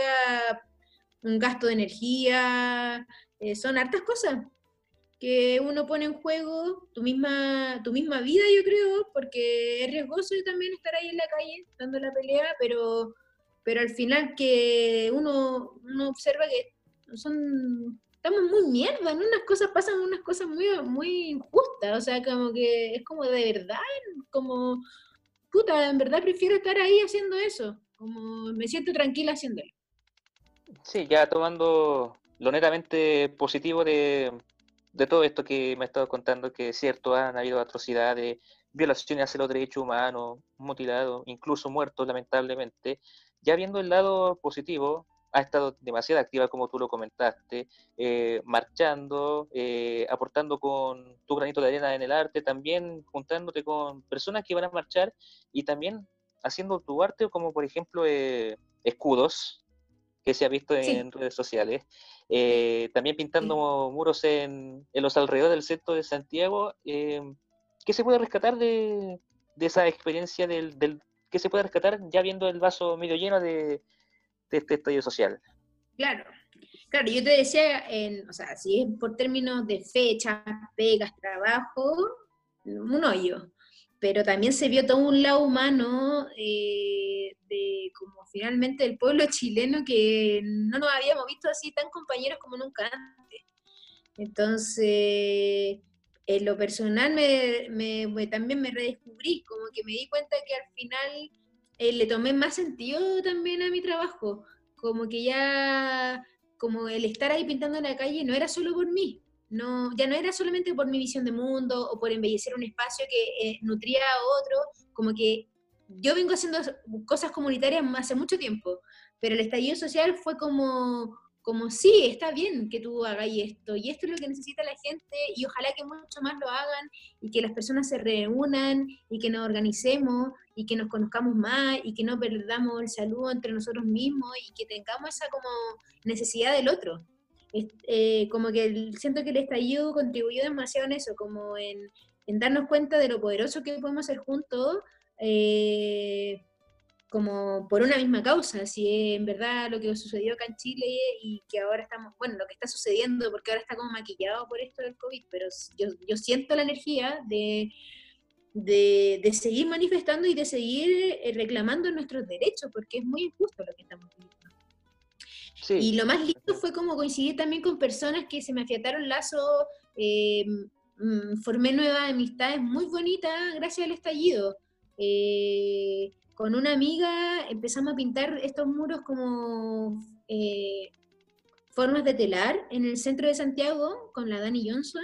un gasto de energía, eh, son hartas cosas que uno pone en juego tu misma, tu misma vida, yo creo, porque es riesgoso también estar ahí en la calle dando la pelea, pero, pero al final que uno, uno observa que son estamos muy mierda, ¿no? Unas cosas pasan unas cosas muy, muy injustas, o sea, como que es como de verdad, como, puta, en verdad prefiero estar ahí haciendo eso, como me siento tranquila haciéndolo. Sí, ya tomando lo netamente positivo de, de todo esto que me ha estado contando, que es cierto, han habido atrocidades, violaciones hacia los derechos humanos, mutilados, incluso muertos, lamentablemente, ya viendo el lado positivo, ha estado demasiado activa, como tú lo comentaste, eh, marchando, eh, aportando con tu granito de arena en el arte, también juntándote con personas que van a marchar y también haciendo tu arte, como por ejemplo eh, escudos, que se ha visto en redes sociales. Eh, también pintando muros en, los alrededores del centro de Santiago. Eh, ¿Qué se puede rescatar de, esa experiencia del, del ¿Qué se puede rescatar ya viendo el vaso medio lleno de, este estadio social? Claro, claro, yo te decía, en, o sea, si es por términos de fechas, pegas, trabajo, un hoyo pero también se vio todo un lado humano eh, de como finalmente el pueblo chileno que no nos habíamos visto así tan compañeros como nunca antes. Entonces, en lo personal me, también me redescubrí, como que me di cuenta que al final eh, le tomé más sentido también a mi trabajo, como que ya, como el estar ahí pintando en la calle no era solo por mí, no, ya no era solamente por mi visión de mundo o por embellecer un espacio que eh, nutría a otro, como que yo vengo haciendo cosas comunitarias hace mucho tiempo, pero el estallido social fue como, como sí, está bien que tú hagas esto, y esto es lo que necesita la gente, y ojalá que mucho más lo hagan, y que las personas se reúnan, y que nos organicemos, y que nos conozcamos más, y que no perdamos el saludo entre nosotros mismos, y que tengamos esa como necesidad del otro. Eh, como que siento que el estallido contribuyó demasiado en eso, como en, darnos cuenta de lo poderoso que podemos hacer juntos, eh, como por una misma causa, si en verdad lo que sucedió acá en Chile y que ahora estamos, bueno, lo que está sucediendo, porque ahora está como maquillado por esto del COVID, pero yo, yo siento la energía de, de, seguir manifestando y de seguir eh, reclamando nuestros derechos, porque es muy injusto lo que estamos viviendo. Y lo más lindo fue como coincidir también con personas que se me afiataron lazos, eh, mm, formé nuevas amistades muy bonitas gracias al estallido. Eh, con una amiga empezamos a pintar estos muros como formas de telar en el centro de Santiago con la Dani Johnson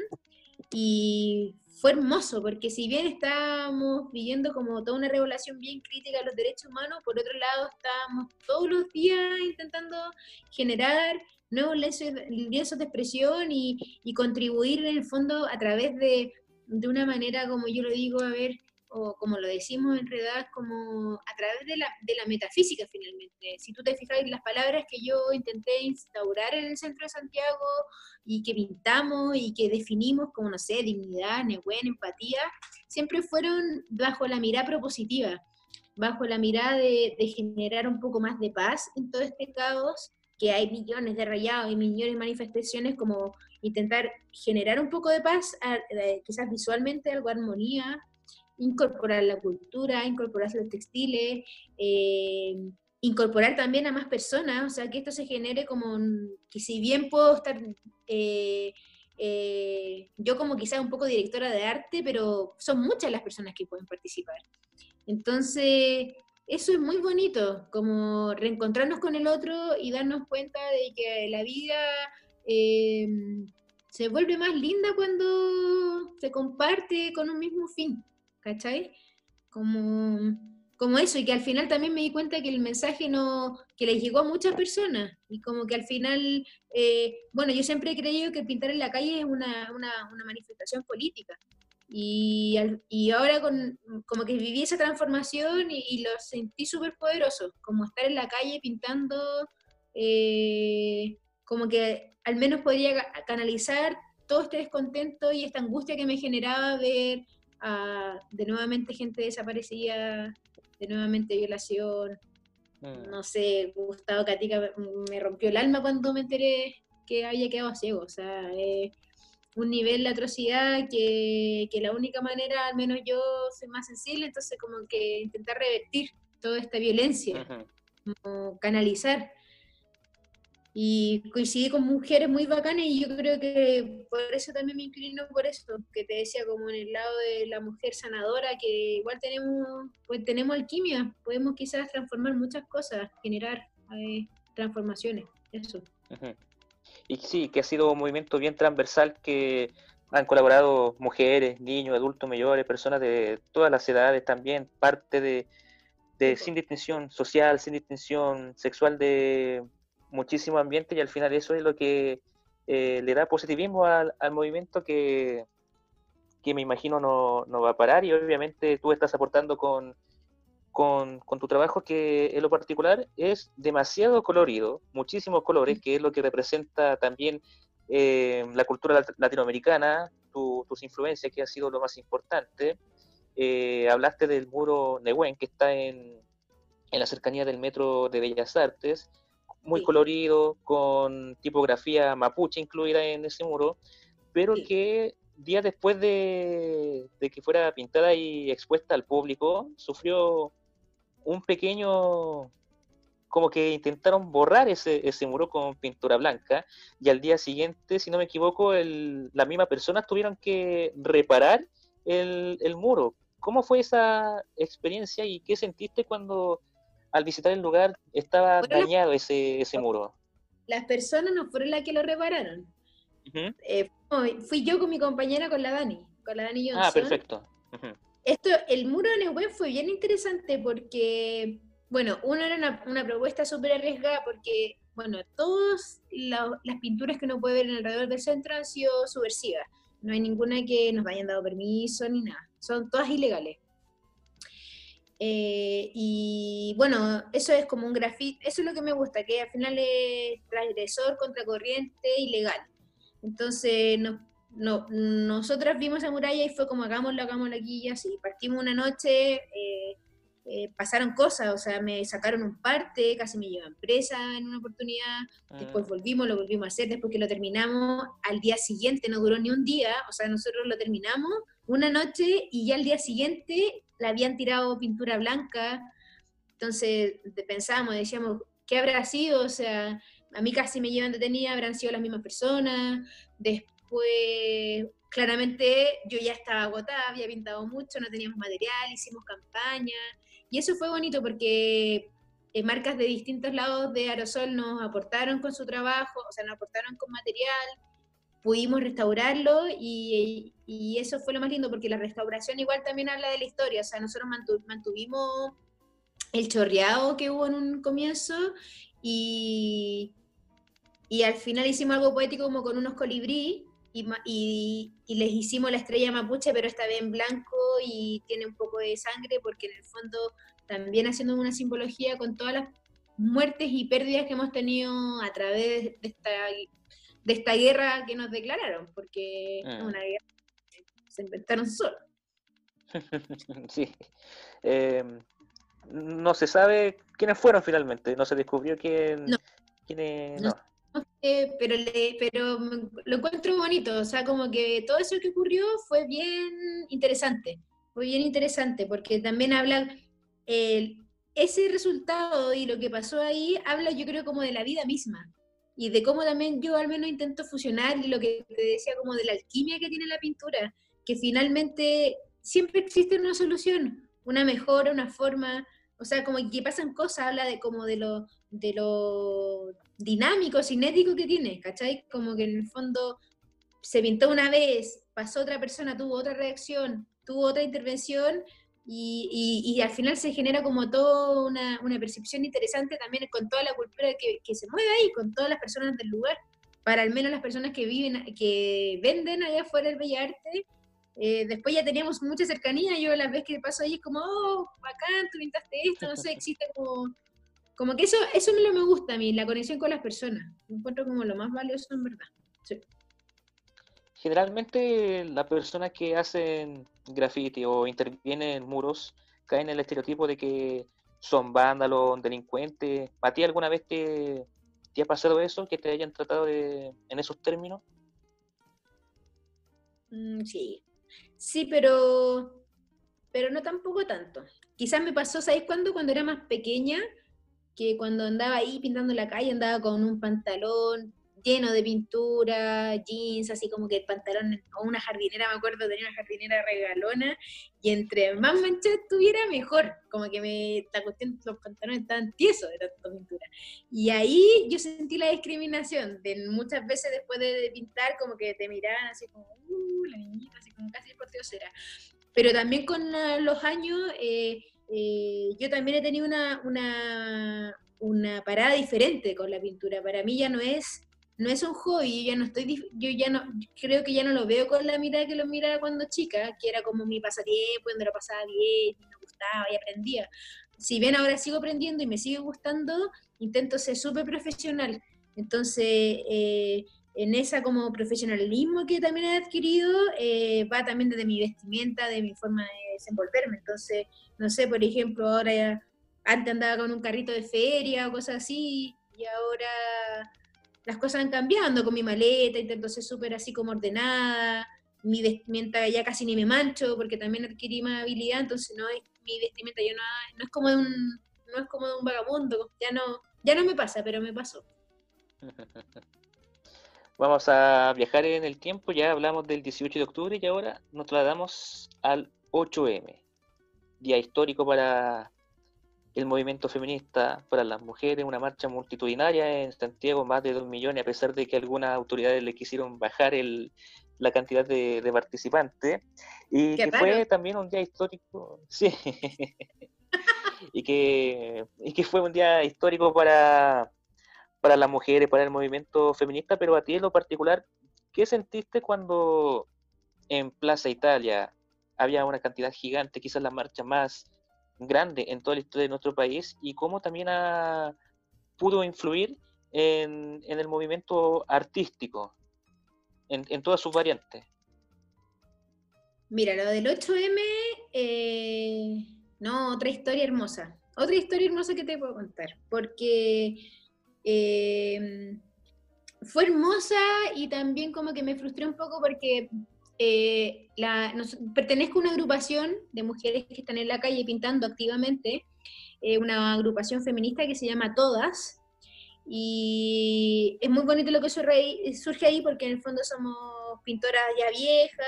y fue hermoso, porque si bien estábamos viviendo como toda una regulación bien crítica de los derechos humanos, por otro lado estábamos todos los días intentando generar nuevos lienzos de expresión y, y, contribuir en el fondo a través de, de una manera, como yo lo digo, a ver, o como lo decimos en realidad, como a través de la, de la metafísica finalmente. Si tú te fijas en las palabras que yo intenté instaurar en el centro de Santiago y que pintamos y que definimos como, no sé, dignidad, buena empatía, siempre fueron bajo la mirada propositiva, bajo la mirada de, de generar un poco más de paz en todo este caos, que hay millones de rayados y millones de manifestaciones, como intentar generar un poco de paz, quizás visualmente algo armonía, incorporar la cultura, incorporar los textiles, eh, incorporar también a más personas, o sea, que esto se genere como que si bien puedo estar, eh, eh, yo como quizás un poco directora de arte, pero son muchas las personas que pueden participar. Entonces, eso es muy bonito, como reencontrarnos con el otro y darnos cuenta de que la vida se vuelve más linda cuando se comparte con un mismo fin. ¿Cachai? Como, como eso, y que al final también me di cuenta que el mensaje no, que les llegó a muchas personas, y como que al final, eh, bueno, yo siempre he creído que pintar en la calle es una, una, una manifestación política, y, y, ahora con, como que viví esa transformación y, lo sentí súper poderoso, como estar en la calle pintando, eh, como que al menos podría canalizar todo este descontento y esta angustia que me generaba ver de nuevamente gente desaparecida, de nuevamente violación. Mm. No sé, Gustavo Catica me rompió el alma cuando me enteré que había quedado ciego. O sea, un nivel de atrocidad que, que, la única manera, al menos yo soy más sensible, entonces como que intentar revertir toda esta violencia, como canalizar y coincidí con mujeres muy bacanas y yo creo que por eso también me inclino por eso, que te decía como en el lado de la mujer sanadora, que igual tenemos, pues tenemos alquimia, podemos quizás transformar muchas cosas, generar eh, transformaciones, eso. Y sí, que ha sido un movimiento bien transversal que han colaborado mujeres, niños, adultos mayores, personas de todas las edades también, parte de, de sin distinción social, sin distinción sexual de muchísimo ambiente y al final eso es lo que eh, le da positivismo al, movimiento que, que, me imagino no, no, va a parar y obviamente tú estás aportando con, con, tu trabajo que en lo particular es demasiado colorido, muchísimos colores, que es lo que representa también eh, la cultura latinoamericana, tus influencias, que ha sido lo más importante. Eh, hablaste del muro Nehuen, que está en, en la cercanía del Metro de Bellas Artes, muy colorido, con tipografía mapuche incluida en ese muro, pero que días después de, que fuera pintada y expuesta al público, sufrió un pequeño, como que intentaron borrar ese, ese muro con pintura blanca, y al día siguiente, si no me equivoco, el, las mismas personas tuvieron que reparar el, el muro. ¿Cómo fue esa experiencia y qué sentiste cuando al visitar el lugar estaba dañado ese, ese muro. Las personas no fueron las que lo repararon. Eh, fui yo con mi compañera, con la Dani, con la Dani ah, Johnson. Ah, perfecto. Esto, el muro de Neuquén fue bien interesante porque, bueno, uno era una, una propuesta súper arriesgada porque, bueno, todas las pinturas que uno puede ver alrededor del centro han sido subversivas. No hay ninguna que nos hayan dado permiso ni nada. Son todas ilegales. Eh, y bueno, eso es como un grafito, eso es lo que me gusta, que al final es transgresor, contracorriente, ilegal. Entonces, no, no, nosotras vimos esa muralla y fue como hagámoslo, hagámoslo aquí y así. Partimos una noche, eh, eh, pasaron cosas, o sea, me sacaron un parte, casi me llevan presa en una oportunidad, después ah. volvimos, lo volvimos a hacer, después que lo terminamos, al día siguiente no duró ni un día, o sea, nosotros lo terminamos una noche y ya al día siguiente la habían tirado pintura blanca. Entonces pensábamos, decíamos, ¿qué habrá sido? O sea, a mí casi me llevan detenida, habrán sido las mismas personas. Después, claramente yo ya estaba agotada, había pintado mucho, no teníamos material, hicimos campaña. Y eso fue bonito porque eh, marcas de distintos lados de aerosol nos aportaron con su trabajo, o sea, nos aportaron con material, pudimos restaurarlo y, eso fue lo más lindo porque la restauración igual también habla de la historia, o sea, nosotros mantuvimos el chorreado que hubo en un comienzo y, y al final hicimos algo poético como con unos colibrí y, y, les hicimos la estrella mapuche, pero esta vez en blanco y tiene un poco de sangre porque en el fondo también haciendo una simbología con todas las muertes y pérdidas que hemos tenido a través de esta, de esta guerra que nos declararon, porque es ah. una guerra que se inventaron solos. sí. Em, no se sabe quiénes fueron finalmente, no se descubrió quién, no. quiénes... No. pero, le, pero lo encuentro bonito, o sea, como que todo eso que ocurrió fue bien interesante, fue bien interesante, porque también habla, ese resultado y lo que pasó ahí habla yo creo como de la vida misma, y de cómo también yo al menos intento fusionar lo que te decía como de la alquimia que tiene la pintura, que finalmente siempre existe una solución, una mejora, una forma, o sea, como que pasan cosas, habla de como de lo, de lo dinámico, cinético que tiene, ¿cachai? Como que en el fondo se pintó una vez, pasó otra persona, tuvo otra reacción, tuvo otra intervención y, al final se genera como toda una, una, percepción interesante también con toda la cultura que, se mueve ahí, con todas las personas del lugar, para al menos las personas que viven, que venden allá afuera el Bellarte, eh, después ya teníamos mucha cercanía, yo la vez que paso ahí es como, oh, bacán, tú pintaste esto, no sé, existe como, como que eso, eso me lo me gusta a mí, la conexión con las personas, me encuentro como lo más valioso en verdad. Generalmente las personas que hacen graffiti o intervienen en muros caen en el estereotipo de que son vándalos, delincuentes. ¿A ti alguna vez te, te ha pasado eso, que te hayan tratado de, en esos términos? Mm, sí, Sí, pero, pero no tampoco tanto. Quizás me pasó, ¿sabéis cuándo? Cuando era más pequeña, que cuando andaba ahí pintando la calle andaba con un pantalón lleno de pintura, jeans, así como que pantalón, o una jardinera, me acuerdo, tenía una jardinera regalona, y entre más manchas tuviera, mejor, como que me, la cuestión, los pantalones estaban tiesos de tanta pintura. Y ahí yo sentí la discriminación, de muchas veces después de, pintar, como que te miraban así como, uh, la niñita, así como casi por será. Pero también con los años, eh, eh, yo también he tenido una, una, una parada diferente con la pintura. Para mí ya no es no es un hobby, yo ya no estoy, yo ya no, creo que ya no lo veo con la mirada que lo miraba cuando chica, que era como mi pasatiempo, donde lo pasaba bien, me gustaba y aprendía. Si bien ahora sigo aprendiendo y me sigue gustando, intento ser súper profesional. Entonces, eh, en esa como profesionalismo que también he adquirido, eh, va también desde mi vestimenta, de mi forma de desenvolverme. Entonces, no sé, por ejemplo, ahora antes andaba con un carrito de feria o cosas así, y ahora las cosas van cambiando con mi maleta, intento ser súper así como ordenada, mi vestimenta ya casi ni me mancho porque también adquirí más habilidad, entonces no es, mi vestimenta ya no, es como de un no es como de un vagabundo, ya no ya no me pasa, pero me pasó. Vamos a viajar en el tiempo, ya hablamos del 18 de octubre y ahora nos trasladamos al 8M, día histórico para el movimiento feminista para las mujeres, una marcha multitudinaria en Santiago, más de dos millones, a pesar de que algunas autoridades le quisieron bajar el, la cantidad de, participantes. Y que fue también un día histórico, sí, y, que, y que fue un día histórico para, para las mujeres, para el movimiento feminista, pero a ti en lo particular, ¿qué sentiste cuando en Plaza Italia había una cantidad gigante, quizás la marcha más grande en toda la historia de nuestro país y cómo también pudo influir en, el movimiento artístico, en, todas sus variantes. Mira, lo del 8M, eh, no, otra historia hermosa. Otra historia hermosa que te puedo contar, porque eh, fue hermosa y también como que me frustré un poco porque eh, la, pertenezco a una agrupación de mujeres que están en la calle pintando activamente, eh, una agrupación feminista que se llama Todas, y es muy bonito lo que surge ahí porque en el fondo somos pintoras ya viejas,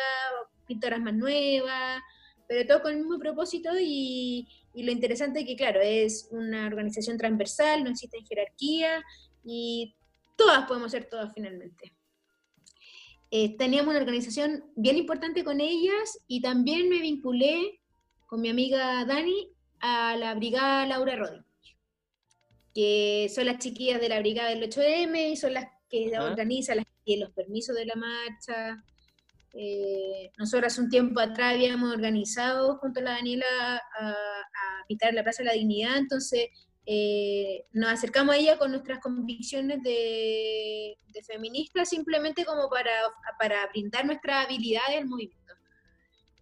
pintoras más nuevas, pero todo con el mismo propósito y, y lo interesante es que, claro, es una organización transversal, no existe jerarquía y todas podemos ser todas finalmente. Eh, teníamos una organización bien importante con ellas y también me vinculé con mi amiga Dani a la brigada Laura Rodríguez, que son las chiquillas de la brigada del 8M y son las que organizan las, los permisos de la marcha. Eh, nosotros hace un tiempo atrás habíamos organizado junto a la Daniela a, a pintar la Plaza de la Dignidad, entonces eh, nos acercamos a ella con nuestras convicciones de, feministas simplemente como para, para brindar nuestras habilidades al movimiento.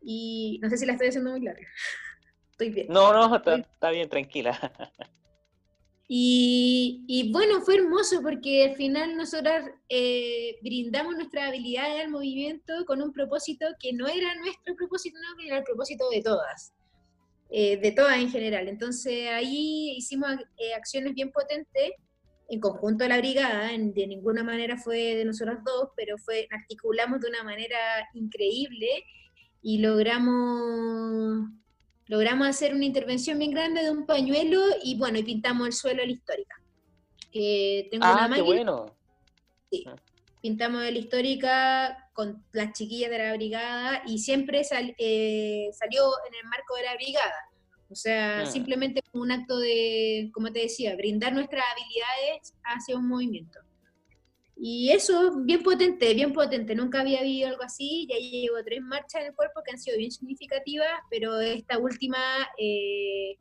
Y no sé si la estoy haciendo muy larga. Estoy bien. No, no, está, bien, tranquila. Y, bueno, fue hermoso porque al final nosotras eh, brindamos nuestras habilidades al movimiento con un propósito que no era nuestro propósito, no, que era el propósito de todas. Eh, de todas en general. Entonces ahí hicimos eh, acciones bien potentes en conjunto a la brigada, de ninguna manera fue de nosotros dos, pero fue, articulamos de una manera increíble y logramos, logramos hacer una intervención bien grande de un pañuelo y bueno, y pintamos el suelo de la histórica. tengo ah, qué bueno. Sí, ah. Pintamos la histórica con las chiquillas de la brigada y siempre eh, salió en el marco de la brigada. O sea, ah. simplemente como un acto de, como te decía, brindar nuestras habilidades hacia un movimiento. Y eso, bien potente, bien potente. Nunca había habido algo así. Ya llevo tres marchas en el cuerpo que han sido bien significativas, pero esta última eh,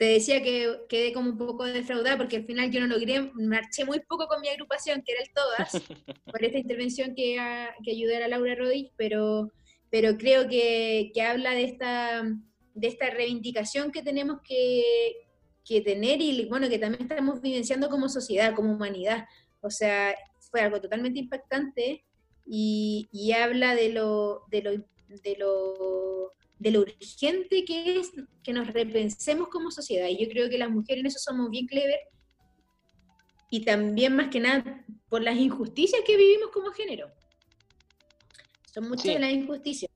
te decía que quedé como un poco defraudada porque al final yo no logré, marché muy poco con mi agrupación, que era el Todas, por esta intervención que, que ayudé a Laura Rodríguez, pero, pero creo que, que, habla de esta, de esta reivindicación que tenemos que, que tener y bueno, que también estamos vivenciando como sociedad, como humanidad. O sea, fue algo totalmente impactante y, y habla de lo, de lo, de lo de lo urgente que es que nos repensemos como sociedad. Y yo creo que las mujeres en eso somos bien clever. Y también, más que nada, por las injusticias que vivimos como género. Son muchas de las injusticias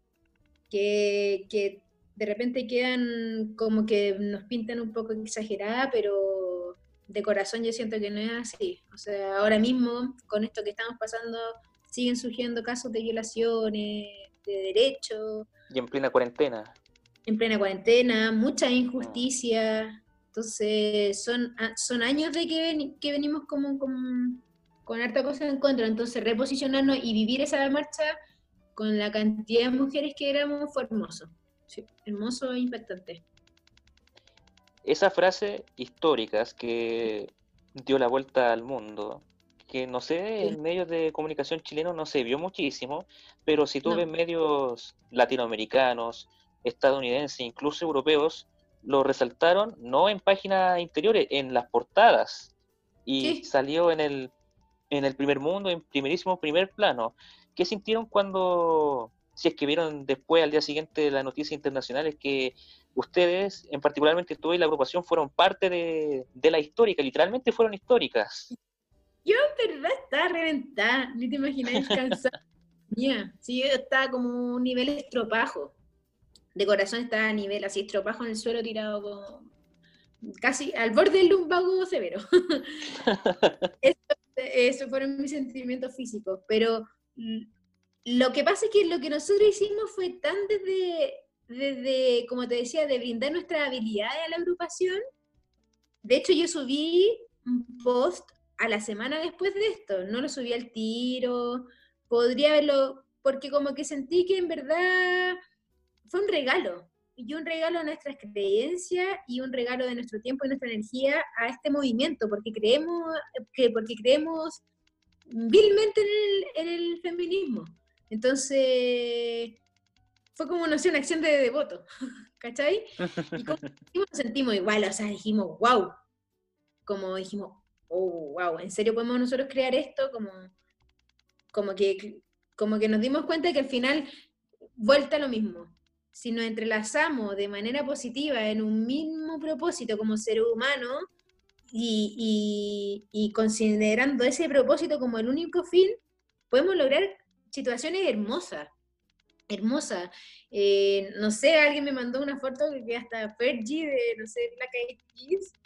que, que, de repente quedan como que nos pintan un poco exagerada, pero de corazón yo siento que no es así. O sea, ahora mismo, con esto que estamos pasando, siguen surgiendo casos de violaciones, de derechos, y en plena cuarentena. En plena cuarentena, mucha injusticia. Entonces, son, son años de que, que venimos como, con harta cosa en contra. Entonces, reposicionarnos y vivir esa marcha con la cantidad de mujeres que éramos fue hermoso. Sí, hermoso e impactante. Esas frases históricas que dio la vuelta al mundo, que no sé, en medios de comunicación chilenos no se vio muchísimo, pero si tú ves medios latinoamericanos, estadounidenses, incluso europeos, lo resaltaron no en páginas interiores, en las portadas. Y salió en el, en el primer mundo, en primerísimo primer plano. ¿Qué sintieron cuando, si es que vieron después, al día siguiente, las noticias internacionales, que ustedes, en particularmente tú y la agrupación, fueron parte de, de la histórica, literalmente fueron históricas? Yo en verdad estaba reventada, ni te imaginas cansada. sí, yo estaba como un nivel estropajo. De corazón estaba a nivel así, estropajo en el suelo tirado como casi al borde del lumbago severo. eso, fueron mis sentimientos físicos. Pero lo que pasa es que lo que nosotros hicimos fue tan desde, desde, como te decía, de brindar nuestras habilidades a la agrupación. De hecho, yo subí un post a la semana después de esto, no lo subí al tiro, podría haberlo, porque como que sentí que en verdad fue un regalo, y un regalo de nuestras creencias y un regalo de nuestro tiempo y nuestra energía a este movimiento, porque creemos, que, porque creemos vilmente en el, feminismo. Entonces, fue como, no sé, una acción de devoto, ¿cachai? Y como nos sentimos igual, o sea, dijimos, wow, como dijimos, oh, wow, ¿en serio podemos nosotros crear esto? Como, como que como que nos dimos cuenta que al final vuelta a lo mismo. Si nos entrelazamos de manera positiva en un mismo propósito como ser humano y, y considerando ese propósito como el único fin, podemos lograr situaciones hermosas hermosa. Eh, no sé, alguien me mandó una foto que hasta Fergie de, no sé, la calle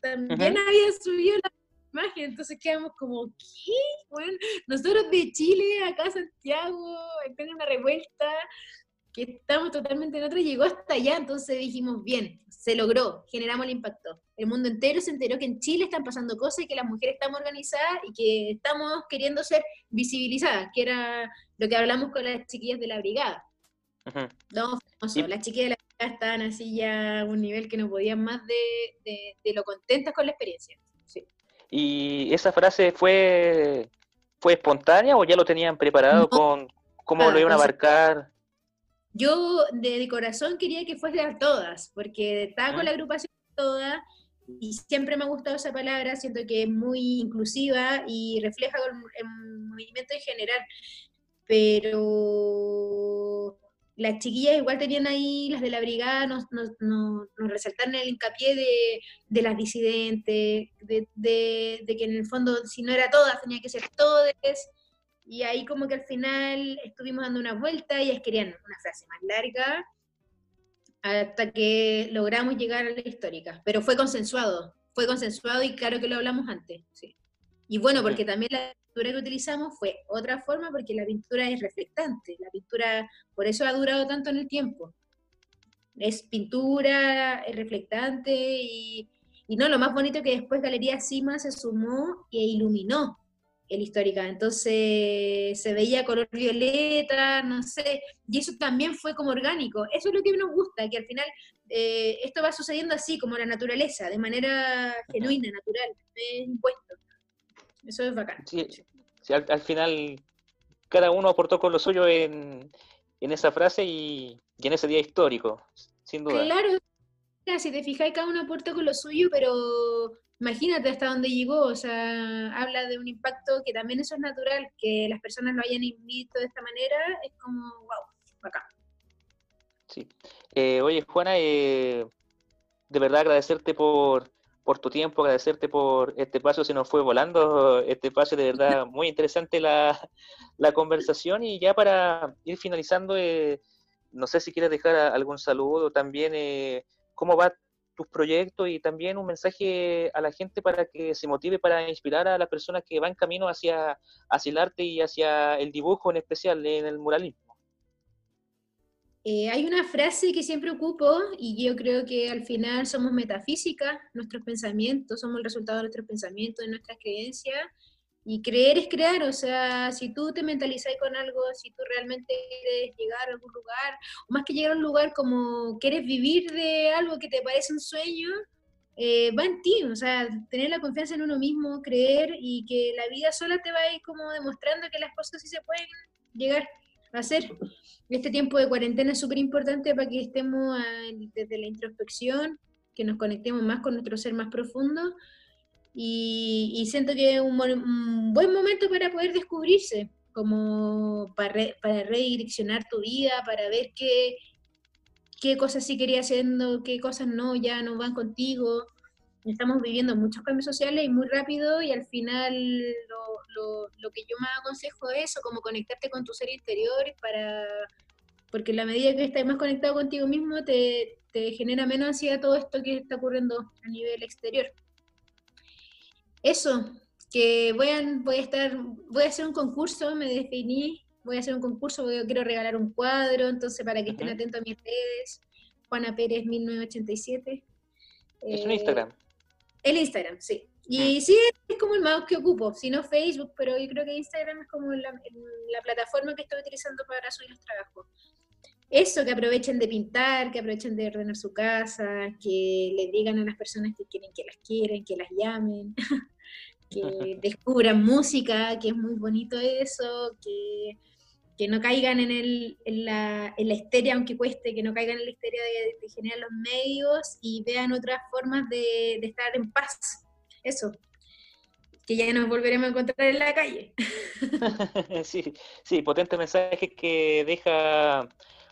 también había subido la imagen, entonces quedamos como, ¿qué? Bueno, nosotros de Chile, acá a Santiago, en una revuelta, que estamos totalmente en otra, llegó hasta allá, entonces dijimos, bien, se logró, generamos el impacto. El mundo entero se enteró que en Chile están pasando cosas y que las mujeres estamos organizadas y que estamos queriendo ser visibilizadas, que era lo que hablamos con las chiquillas de la brigada no, las chiquillas de la brigada estaban así ya a un nivel que no podían más de, lo contentas con la experiencia. ¿Y esa frase fue, fue espontánea o ya lo tenían preparado con cómo lo iban a abarcar? Yo de, corazón quería que fueran todas, porque estaba con la agrupación toda y siempre me ha gustado esa palabra, siento que es muy inclusiva y refleja el movimiento en general, pero las chiquillas igual tenían ahí, las de la brigada, nos, nos, nos, el hincapié de, las disidentes, de, que en el fondo, si no era todas, tenía que ser todas, y ahí como que al final estuvimos dando una vuelta, ellas querían una frase más larga, hasta que logramos llegar a la histórica, pero fue consensuado, fue consensuado y claro que lo hablamos antes, sí. Y bueno, porque también la pintura que utilizamos fue otra forma porque la pintura es reflectante, la pintura, por eso ha durado tanto en el tiempo. Es pintura, es reflectante y, no, lo más bonito que después Galería Cima se sumó e iluminó el histórica, entonces se veía color violeta, no sé, y eso también fue como orgánico, eso es lo que nos gusta, que al final eh, esto va sucediendo así, como la naturaleza, de manera genuina, natural, es impuesto. Eso es bacán. Sí, al, final cada uno aportó con lo suyo en, esa frase y, en ese día histórico, sin duda. Claro, si te fijáis, cada uno aportó con lo suyo, pero imagínate hasta dónde llegó, o sea, habla de un impacto que también eso es natural, que las personas lo hayan visto de esta manera, es como, wow, bacán. Sí. Eh, oye, Juana, eh, de verdad agradecerte por, por tu tiempo, agradecerte por este espacio, se nos fue volando este espacio, de verdad muy interesante la, conversación y ya para ir finalizando, eh, no sé si quieres dejar algún saludo también, eh, cómo va tus proyectos y también un mensaje a la gente para que se motive para inspirar a las personas que van camino hacia, hacia el arte y hacia el dibujo en especial en el muralismo. Eh, hay una frase que siempre ocupo y yo creo que al final somos metafísica, nuestros pensamientos, somos el resultado de nuestros pensamientos, de nuestras creencias, y creer es crear, o sea, si tú te mentalizas con algo, si tú realmente quieres llegar a algún lugar, o más que llegar a un lugar como quieres vivir de algo que te parece un sueño, eh, va en ti, o sea, tener la confianza en uno mismo, creer y que la vida sola te va a ir como demostrando que las cosas sí se pueden llegar hacer. Este tiempo de cuarentena es súper importante para que estemos desde la introspección, que nos conectemos más con nuestro ser más profundo. Y, siento que es un, buen momento para poder descubrirse, como para, para redireccionar tu vida, para ver qué, qué cosas sí querías haciendo, qué cosas no, ya no van contigo. Estamos viviendo muchos cambios sociales y muy rápido y al final lo, lo, que yo más aconsejo es eso, como conectarte con tu ser interior para, porque en la medida que estás más conectado contigo mismo te, te genera menos ansiedad todo esto que está ocurriendo a nivel exterior. Eso, que voy a, voy a estar, voy a hacer un concurso, me definí, voy a hacer un concurso porque quiero regalar un cuadro, entonces para que estén atentos a mis redes, Juana Pérez 1987. Es un Instagram. El Instagram, sí. Y sí, es como el mouse que ocupo, si no Facebook, pero yo creo que Instagram es como la, plataforma que estoy utilizando para subir los trabajos. Eso, que aprovechen de pintar, que aprovechen de ordenar su casa, que le digan a las personas que quieren que las quieren, que las llamen, que descubran música, que es muy bonito eso, que, que no caigan en, el, en, la, en la histeria, aunque cueste, que no caigan en la histeria de, generar los medios y vean otras formas de, de estar en paz eso. que ya nos volveremos a encontrar en la calle. sí, sí, potente mensaje que deja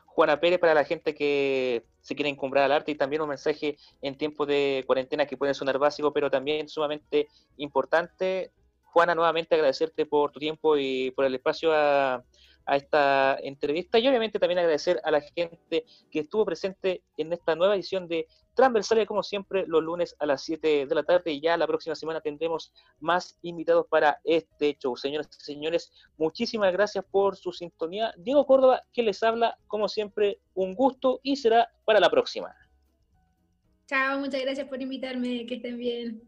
Juana Pérez para la gente que se quiere encumbrar al arte y también un mensaje en tiempos de cuarentena que puede sonar básico, pero también sumamente importante. Juana, nuevamente agradecerte por tu tiempo y por el espacio a, a esta entrevista y obviamente también agradecer a la gente que estuvo presente en esta nueva edición de Transversalia, como siempre, los lunes a las 7 de la tarde y ya la próxima semana tendremos más invitados para este show. Señoras y señores, muchísimas gracias por su sintonía. Diego Córdoba, que les habla, como siempre, un gusto y será para la próxima. Chao, muchas gracias por invitarme, que estén bien.